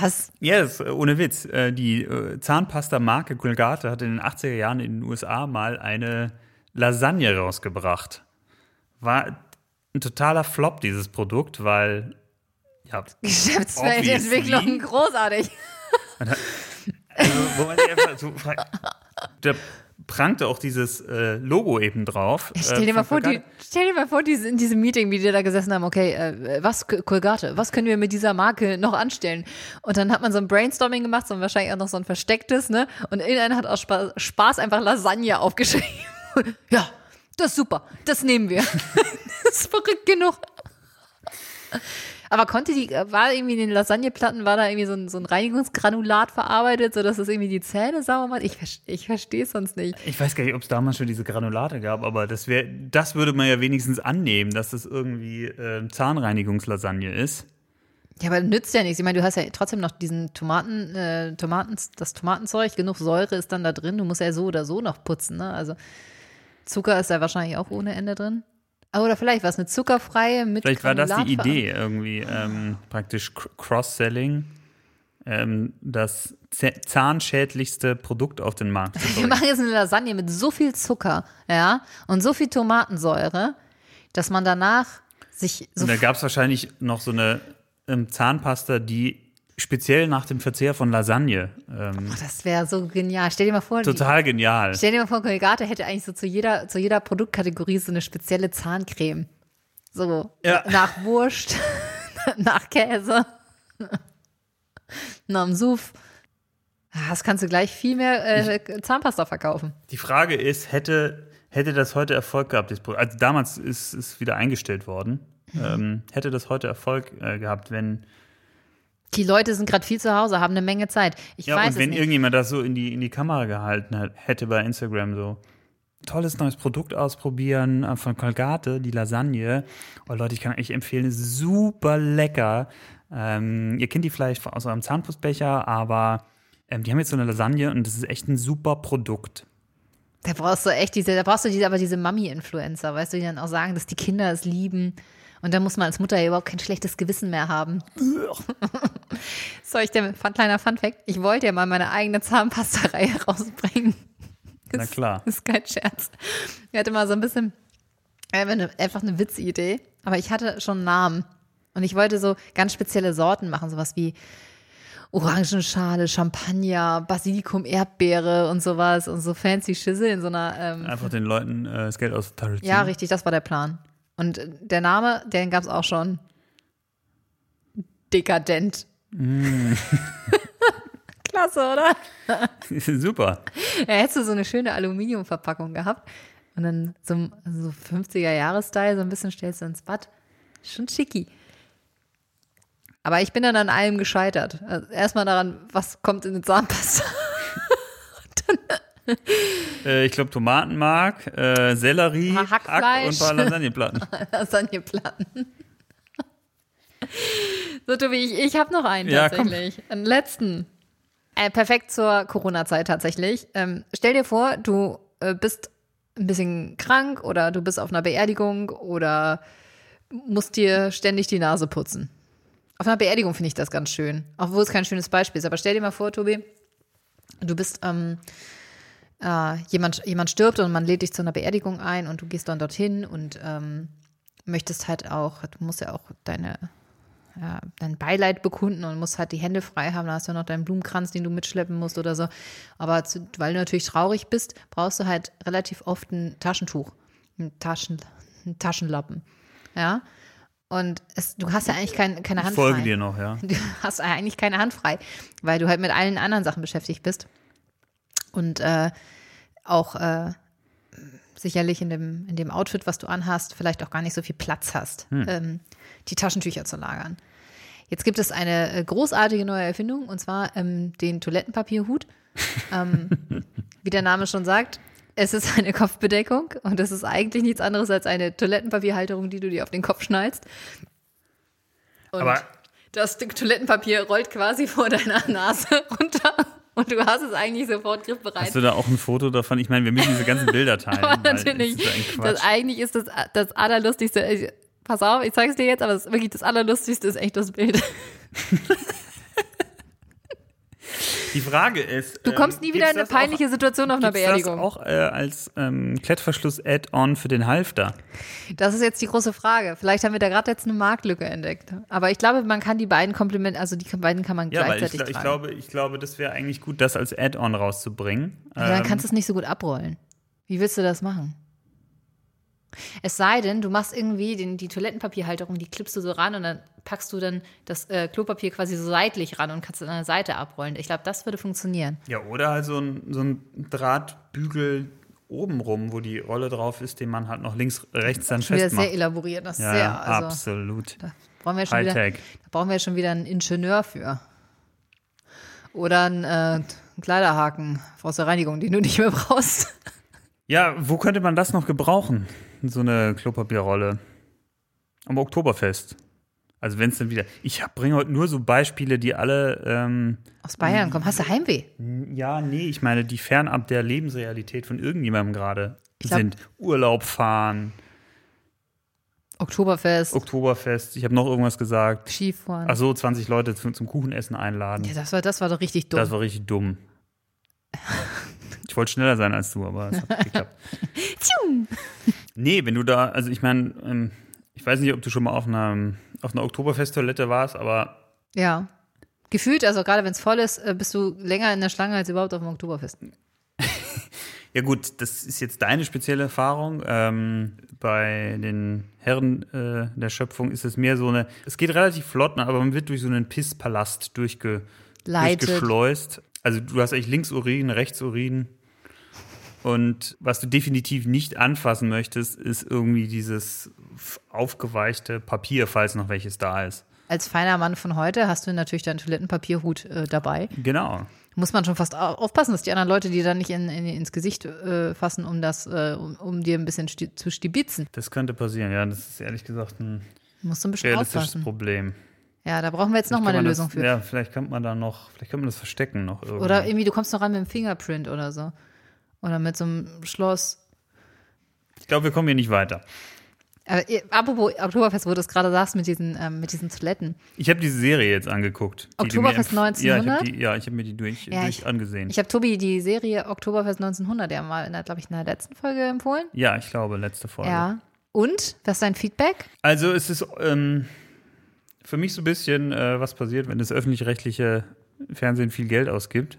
Was? Äh, ohne Witz. Äh, Die äh, Zahnpasta-Marke Colgate hat in den 80er Jahren in den USA mal eine Lasagne rausgebracht. War ein totaler Flop, dieses Produkt, weil ja, Geschäftsfeldentwicklung, großartig. Also, wo man sich einfach so fragt, da prangte auch dieses äh, Logo eben drauf. Stell äh, dir mal vor, die, stell dir mal vor, diese, in diesem Meeting, wie die da gesessen haben, okay, äh, was, Colgate, was können wir mit dieser Marke noch anstellen? Und dann hat man so ein Brainstorming gemacht, so wahrscheinlich auch noch so ein verstecktes, ne? Und irgendeiner hat aus Spaß, Spaß einfach Lasagne aufgeschrieben. (laughs) ja, das ist super, das nehmen wir. (laughs) das ist verrückt genug. Aber konnte die, war irgendwie in den Lasagneplatten, war da irgendwie so ein, so ein Reinigungsgranulat verarbeitet, sodass das irgendwie die Zähne sauber macht? Ich, ich verstehe es sonst nicht. Ich weiß gar nicht, ob es damals schon diese Granulate gab, aber das wäre, das würde man ja wenigstens annehmen, dass das irgendwie äh, Zahnreinigungslasagne ist. Ja, aber nützt ja nichts. Ich meine, du hast ja trotzdem noch diesen Tomaten, äh, Tomaten, das Tomatenzeug, genug Säure ist dann da drin. Du musst ja so oder so noch putzen, ne? Also Zucker ist da wahrscheinlich auch ohne Ende drin. Ah, Oder vielleicht was eine zuckerfreie mit Vielleicht war das die Idee, irgendwie ähm, praktisch Cr- Cross-Selling, ähm, das zahnschädlichste Produkt auf den Markt zu (laughs) Wir bringen. machen jetzt eine Lasagne mit so viel Zucker, ja, und so viel Tomatensäure, dass man danach sich so Und da gab es wahrscheinlich noch so eine ähm, Zahnpasta, die speziell nach dem Verzehr von Lasagne ähm, das wäre so genial. Stell dir mal vor, die, total genial. stell dir mal vor, Colgate hätte eigentlich so zu jeder, zu jeder Produktkategorie so eine spezielle Zahncreme. So Ja. nach Wurst, (laughs) nach Käse, (laughs) nach dem Suff. Ah, Das kannst du gleich viel mehr äh, Zahnpasta verkaufen. Die Frage ist, hätte, hätte das heute Erfolg gehabt? das Produkt? Also damals ist es wieder eingestellt worden. Mhm. Ähm, hätte das heute Erfolg äh, gehabt, wenn Die Leute sind gerade viel zu Hause, haben eine Menge Zeit. Ich ja weiß und wenn nicht. irgendjemand das so in die in die Kamera gehalten hat, hätte bei Instagram so tolles neues Produkt ausprobieren äh, von Colgate, die Lasagne. Oh Leute, ich kann euch empfehlen, ist super lecker. Ähm, ihr kennt die vielleicht aus eurem Zahnpustbecher, aber ähm, die haben jetzt so eine Lasagne und das ist echt ein super Produkt. Da brauchst du echt diese, da brauchst du diese, aber diese Mami-Influencer, weißt du, die dann auch sagen, dass die Kinder es lieben. Und da muss man als Mutter ja überhaupt kein schlechtes Gewissen mehr haben. (laughs) Soll ich dir, fun, kleiner Fun-Fact, ich wollte ja mal meine eigene Zahnpasterei (laughs) rausbringen. Na klar. Das ist kein Scherz. Ich hatte mal so ein bisschen, einfach eine Witzidee, aber ich hatte schon einen Namen. Und ich wollte so ganz spezielle Sorten machen, sowas wie Orangenschale, Champagner, Basilikum, Erdbeere und sowas und so fancy Schüssel in so einer. Ähm, Einfach den Leuten äh, das Geld aus der Tasche ziehen. ja, richtig, das war der Plan. Und der Name, den gab es auch schon. Dekadent. (laughs) Klasse, oder? (laughs) Super. Ja, hättest du so eine schöne Aluminiumverpackung gehabt und dann so, so 50er-Jahres-Style, so ein bisschen stellst du ins Bad. Schon schicki. Aber ich bin dann an allem gescheitert. Also erstmal daran, was kommt in den Zahnpasta. (laughs) Äh, ich glaube Tomatenmark, äh, Sellerie, paar Hack Hackfleisch. und ein paar Lasagneplatten. (laughs) Lasagneplatten. So, Tobi, ich, ich habe noch einen Ja, komm. tatsächlich. Einen letzten. Äh, perfekt zur Corona-Zeit tatsächlich. Ähm, stell dir vor, du äh, bist ein bisschen krank oder du bist auf einer Beerdigung oder musst dir ständig die Nase putzen. Auf einer Beerdigung finde ich das ganz schön, obwohl es kein schönes Beispiel ist. Aber stell dir mal vor, Tobi, du bist ähm, äh, jemand, jemand stirbt und man lädt dich zu einer Beerdigung ein und du gehst dann dorthin und ähm, möchtest halt auch, du musst ja auch deine, ja, dein Beileid bekunden und musst halt die Hände frei haben. Da hast du noch deinen Blumenkranz, den du mitschleppen musst oder so. Aber zu, weil du natürlich traurig bist, brauchst du halt relativ oft ein Taschentuch, ein, Taschen, ein Taschenlappen. Ja. Und es, du hast ja eigentlich kein, keine Ich Hand folge frei. dir noch, ja. (laughs) Du hast eigentlich keine Hand frei, weil du halt mit allen anderen Sachen beschäftigt bist. Und äh, auch äh, sicherlich in dem, in dem Outfit, was du anhast, vielleicht auch gar nicht so viel Platz hast, ähm, die Taschentücher zu lagern. Jetzt gibt es eine äh, großartige neue Erfindung, und zwar ähm, den Toilettenpapierhut. (laughs) ähm, wie der Name schon sagt, es ist eine Kopfbedeckung und es ist eigentlich nichts anderes als eine Toilettenpapierhalterung, die du dir auf den Kopf schnallst. Und Aber- das Stück Toilettenpapier rollt quasi vor deiner Nase (laughs) runter und du hast es eigentlich sofort griffbereit. Hast du da auch ein Foto davon? Ich meine, wir müssen diese ganzen Bilder teilen. (laughs) Aber natürlich, Das ist das eigentlich ist das, das Allerlustigste. Ich- Pass auf, ich zeig's dir jetzt, aber das, wirklich das Allerlustigste ist echt das Bild. (laughs) Die Frage ist. Du kommst nie wieder in eine peinliche Situation auf einer Beerdigung. Das auch äh, als ähm, Klettverschluss-Add-on für den Halfter. Das ist jetzt die große Frage. Vielleicht haben wir da gerade jetzt eine Marktlücke entdeckt. Aber ich glaube, man kann die beiden Komplimente, also die beiden kann man Ja, weil ich, gleichzeitig gla- ich tragen. glaube, ich glaube, das wäre eigentlich gut, das als Add-on rauszubringen. Ja, dann Ähm, kannst du es nicht so gut abrollen. Wie willst du das machen? Es sei denn, du machst irgendwie den, die Toilettenpapierhalterung, die klippst du so ran und dann packst du dann das äh, Klopapier quasi so seitlich ran und kannst es an der Seite abrollen. Ich glaube, das würde funktionieren. ja, oder halt so ein, so ein Drahtbügel obenrum, wo die Rolle drauf ist, den man halt noch links, rechts dann Schon wieder festmacht. sehr elaboriert. Das ist ja, sehr, also, absolut. da brauchen wir schon wieder, da brauchen wir schon wieder einen Ingenieur für. Oder einen, äh, einen Kleiderhaken aus der Reinigung, den du nicht mehr (laughs) brauchst. Ja, wo könnte man das noch gebrauchen? So eine Klopapierrolle. Am Oktoberfest. Also wenn es dann wieder. Ich bringe heute nur so Beispiele, die alle. Ähm, Aus Bayern kommen. Hast du Heimweh? ja, nee, ich meine, die fernab der Lebensrealität von irgendjemandem gerade sind. Urlaub fahren, Oktoberfest, Oktoberfest. Ich habe noch irgendwas gesagt. Skifahren. Ach so, 20 Leute zum, zum Kuchenessen einladen. ja, das war, das war doch richtig dumm. Das war richtig dumm. (laughs) Ich wollte schneller sein als du, aber es hat geklappt. (laughs) Nee, wenn du da, also ich meine, ähm, ich weiß nicht, ob du schon mal auf einer, auf einer Oktoberfest-Toilette warst, aber Ja. Gefühlt, also gerade wenn es voll ist, äh, bist du länger in der Schlange als überhaupt auf dem Oktoberfest. (laughs) ja gut, das ist jetzt deine spezielle Erfahrung. Ähm, bei den Herren äh, der Schöpfung ist es mehr so eine, es geht relativ flott, ne, aber man wird durch so einen Pisspalast durchge, Leitet. durchgeschleust. Also du hast eigentlich Linksurin, Rechtsurin. Und was du definitiv nicht anfassen möchtest, ist irgendwie dieses aufgeweichte Papier, falls noch welches da ist. Als feiner Mann von heute hast du natürlich deinen Toilettenpapierhut äh, dabei. Genau. muss man schon fast au- aufpassen, dass die anderen Leute die dann nicht in, in, ins Gesicht äh, fassen, um das, äh, um, um dir ein bisschen sti zu stibitzen. Das könnte passieren, ja. Das ist ehrlich gesagt ein Musst du ein bisschen realistisches aufpassen. Problem. Ja, da brauchen wir jetzt nochmal eine Lösung das, für. Ja, vielleicht kann man da noch, vielleicht kann man das verstecken noch irgendwie. Oder irgendwie, du kommst noch ran mit dem Fingerprint oder so. Oder mit so einem Schloss. ich glaube, wir kommen hier nicht weiter. Aber äh, apropos Oktoberfest, wo du es gerade sagst mit diesen, ähm, mit diesen Toiletten. Ich habe diese Serie jetzt angeguckt. die Oktoberfest empf- Ja, ich habe 1900? ja, ich habe mir die durch, Ja, durch ich- angesehen. Ich habe Tobi die Serie Oktoberfest 1900 ja mal, glaube ich, in der letzten Folge empfohlen. ja, ich glaube, letzte Folge. Ja. Und? Was ist dein Feedback? Also es ist ähm, für mich so ein bisschen, äh, was passiert, wenn das öffentlich-rechtliche Fernsehen viel Geld ausgibt.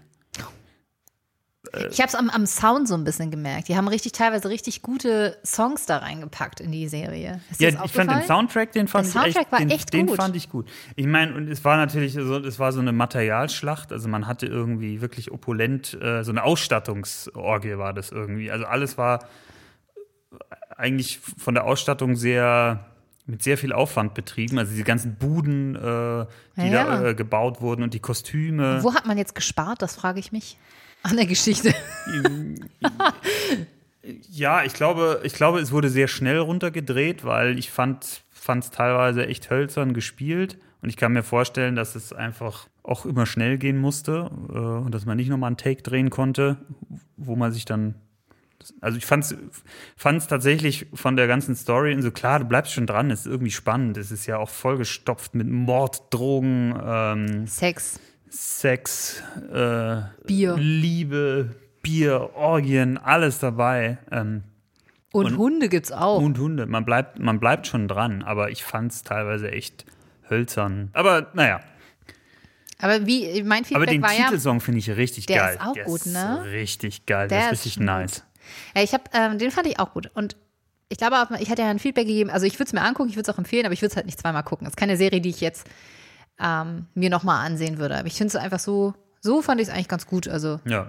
Ich habe es am, am Sound so ein bisschen gemerkt. Die haben richtig teilweise richtig gute Songs da reingepackt in die Serie. Ist Ja, ich fand den? Soundtrack, den fand Der ich Soundtrack echt, war den, echt den gut. fand ich gut. Ich meine, und es war natürlich so, es war so eine Materialschlacht, also man hatte irgendwie wirklich opulent, äh, so eine Ausstattungsorgie war das irgendwie. Also alles war eigentlich von der Ausstattung sehr mit sehr viel Aufwand betrieben, also diese ganzen Buden, äh, die Ja. da äh, gebaut wurden und die Kostüme. Wo hat man jetzt gespart? Das frage ich mich. An der Geschichte. Ja, ich glaube, ich glaube, es wurde sehr schnell runtergedreht, weil ich fand es teilweise echt hölzern gespielt. Und ich kann mir vorstellen, dass es einfach auch immer schnell gehen musste äh, und dass man nicht nochmal einen Take drehen konnte, wo man sich dann. Also ich fand es tatsächlich von der ganzen Story und so klar, du bleibst schon dran, es ist irgendwie spannend. Es ist ja auch vollgestopft mit Mord, Drogen, ähm, Sex. Sex, äh, Bier. Liebe, Bier, Orgien, alles dabei. Ähm, Und, Und- Hunde gibt's auch. und Hunde. Man bleibt, man bleibt schon dran, aber ich fand es teilweise echt hölzern. Aber naja, Aber wie, mein aber Feedback den war ja, Titelsong finde ich richtig Der geil. ist auch der gut, ist ne? Richtig geil, Der der, ist richtig nice. Ja, ich habe, ähm, den fand ich auch gut. Und ich glaube, auch, ich hatte ja ein Feedback gegeben. Also ich würde es mir angucken, ich würde es auch empfehlen, aber ich würde es halt nicht zweimal gucken. Das ist keine Serie, die ich jetzt ähm, mir nochmal ansehen würde. Aber ich finde es einfach so, so fand ich es eigentlich ganz gut. Also Ja.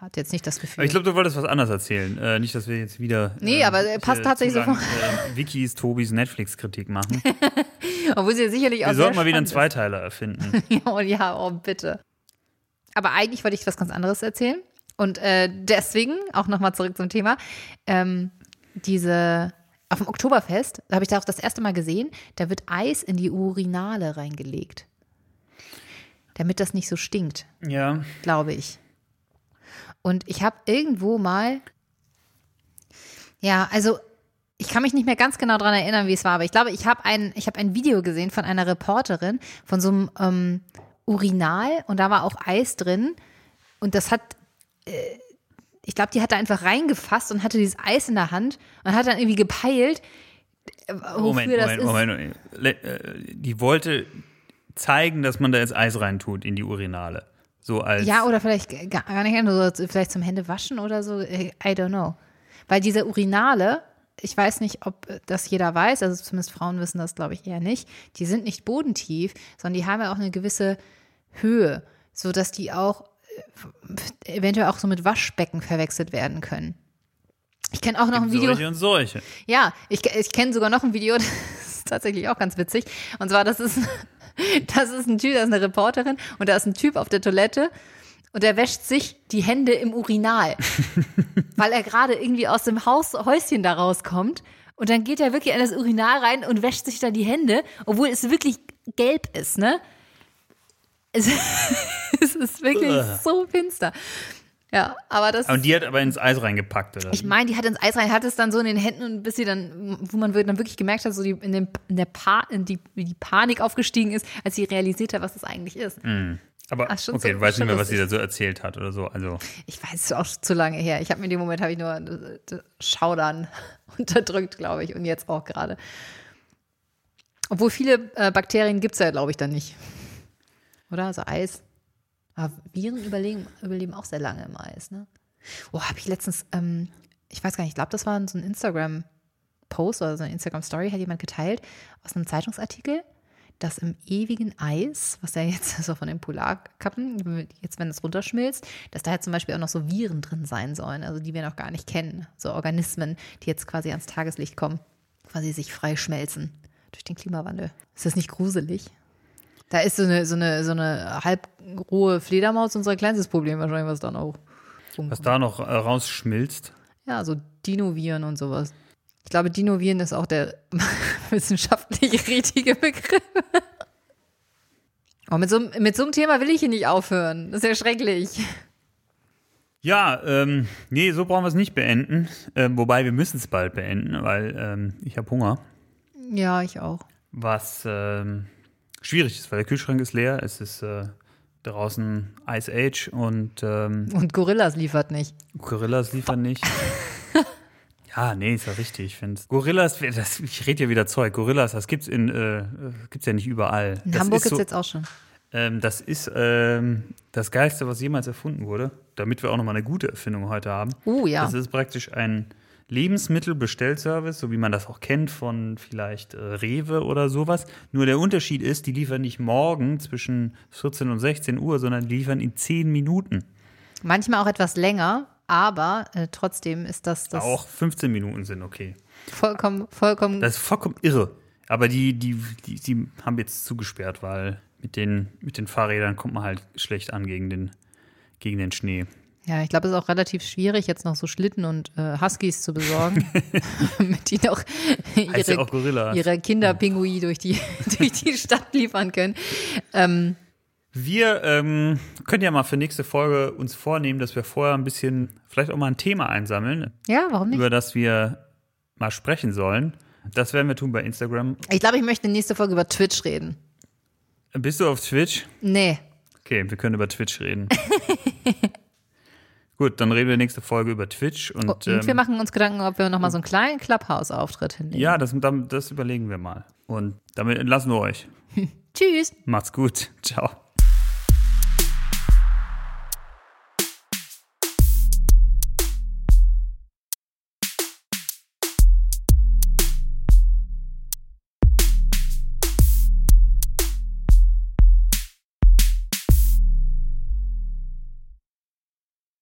hat jetzt nicht das Gefühl. Aber ich glaube, du wolltest was anderes erzählen. Äh, nicht, dass wir jetzt wieder. Nee, aber er passt hier tatsächlich so Äh, Wikis, Tobis Netflix-Kritik machen. (laughs) Obwohl sie sicherlich auch Wir sollten mal wieder einen Zweiteiler erfinden. (laughs) oh ja, oh bitte. Aber eigentlich wollte ich was ganz anderes erzählen. Und äh, deswegen, auch nochmal zurück zum Thema, ähm, diese, auf dem Oktoberfest, da habe ich da auch das erste Mal gesehen, da wird Eis in die Urinale reingelegt. Damit das nicht so stinkt, ja. glaube ich. Und ich habe irgendwo mal, ja, also ich kann mich nicht mehr ganz genau daran erinnern, wie es war, aber ich glaube, ich habe ein, ich habe ein Video gesehen von einer Reporterin von so einem ähm, Urinal und da war auch Eis drin und das hat, äh, ich glaube, die hat da einfach reingefasst und hatte dieses Eis in der Hand und hat dann irgendwie gepeilt, äh, wofür Moment, das Moment, ist. Moment, Moment. Äh, Die wollte zeigen, dass man da jetzt Eis reintut in die Urinale. So als. Ja, oder vielleicht gar nicht, vielleicht zum Händewaschen oder so, I don't know. Weil diese Urinale, ich weiß nicht, ob das jeder weiß, also zumindest Frauen wissen das, glaube ich, eher nicht, die sind nicht bodentief, sondern die haben ja auch eine gewisse Höhe, sodass die auch äh, eventuell auch so mit Waschbecken verwechselt werden können. Ich kenne auch noch ein Video. Solche und solche. Ja, ich, ich kenne sogar noch ein Video, (laughs) das ist tatsächlich auch ganz witzig. Und zwar, das ist, (laughs) das ist ein Typ, das ist eine Reporterin und da ist ein Typ auf der Toilette und der wäscht sich die Hände im Urinal, (laughs) weil er gerade irgendwie aus dem Haus, Häuschen da rauskommt. Und dann geht er wirklich in das Urinal rein und wäscht sich da die Hände, obwohl es wirklich gelb ist, ne? Es, (laughs) es ist wirklich Ugh. so finster. Ja, aber das Und die hat aber ins Eis reingepackt, oder? ich meine, die hat ins Eis rein, hat es dann so in den Händen und bis sie dann, wo man dann wirklich gemerkt hat, so die, in, dem, in der pa in die, wie die Panik aufgestiegen ist, als sie realisiert hat, was das eigentlich ist. aber Ach, okay, so- du weißt nicht mehr, was sie da so erzählt hat oder so. Also, Ich weiß, es auch zu lange her. Ich habe mir in dem Moment habe ich nur Schaudern (laughs) unterdrückt, glaube ich, und jetzt auch gerade. Obwohl viele äh, Bakterien gibt es ja, glaube ich, dann nicht. Oder? Also Eis. Aber Viren überleben, überleben auch sehr lange im Eis, ne? Oh, habe ich letztens, ähm, ich weiß gar nicht, ich glaube, das war so ein Instagram-Post oder so eine Instagram-Story, hat jemand geteilt aus einem Zeitungsartikel, dass im ewigen Eis, was ja jetzt (laughs) so von den Polarkappen, jetzt wenn es runterschmilzt, dass da halt zum Beispiel auch noch so Viren drin sein sollen, also die wir noch gar nicht kennen, so Organismen, die jetzt quasi ans Tageslicht kommen, quasi sich frei schmelzen durch den Klimawandel. Ist das nicht gruselig? Da ist so eine, so eine, so eine halbrohe Fledermaus unser kleinstes Problem wahrscheinlich, was dann auch. Was da noch äh, rausschmilzt. Ja, so Dinoviren und sowas. Ich glaube, Dinoviren ist auch der (laughs) wissenschaftlich richtige Begriff. Oh, mit, so, mit so einem Thema will ich hier nicht aufhören. Das ist ja schrecklich. Ja, ähm, nee, so brauchen wir es nicht beenden. Ähm, wobei wir müssen es bald beenden, weil ähm, ich habe Hunger. Ja, ich auch. Was ähm, schwierig ist, weil der Kühlschrank ist leer. Es ist äh, draußen Ice Age und ähm, Und Gorillas liefert nicht. Gorillas liefern nicht. (laughs) ja, nee, ist ja richtig. Ich finde Gorillas, das, ich rede ja wieder Zeug. Gorillas, das gibt's in äh, gibt's ja nicht überall. In das Hamburg ist gibt es so, jetzt auch schon. ähm, das ist ähm, das Geilste, was jemals erfunden wurde. Damit wir auch nochmal eine gute Erfindung heute haben. Oh ja. Das ist praktisch ein Lebensmittelbestellservice, so wie man das auch kennt von vielleicht äh, Rewe oder sowas. Nur der Unterschied ist, die liefern nicht morgen zwischen 14 und 16 Uhr, sondern die liefern in 10 Minuten. Manchmal auch etwas länger, aber äh, trotzdem ist das, das Auch 15 Minuten sind okay. vollkommen, vollkommen. Das ist vollkommen irre. Aber die, die, die, die haben jetzt zugesperrt, weil mit den, mit den Fahrrädern kommt man halt schlecht an gegen den, gegen den Schnee. Ja, ich glaube, es ist auch relativ schwierig, jetzt noch so Schlitten und äh, Huskies zu besorgen, (laughs) mit die noch ja ihre, Gorilla. ihre Kinderpingui durch die, (laughs) durch die Stadt liefern können. Ähm, Wir ähm, können ja mal für nächste Folge uns vornehmen, dass wir vorher ein bisschen, vielleicht auch mal ein Thema einsammeln, ja, warum nicht? über das wir mal sprechen sollen. Das werden wir tun bei Instagram. Ich glaube, ich möchte nächste Folge über Twitch reden. Bist du auf Twitch? Nee. Okay, wir können über Twitch reden. (laughs) Gut, dann reden wir nächste Folge über Twitch und, Oh, Und wir ähm, machen uns Gedanken, ob wir nochmal so einen kleinen Clubhouse-Auftritt hinlegen. ja, das, das überlegen wir mal. Und damit entlassen wir euch. (laughs) Tschüss. Macht's gut. Ciao.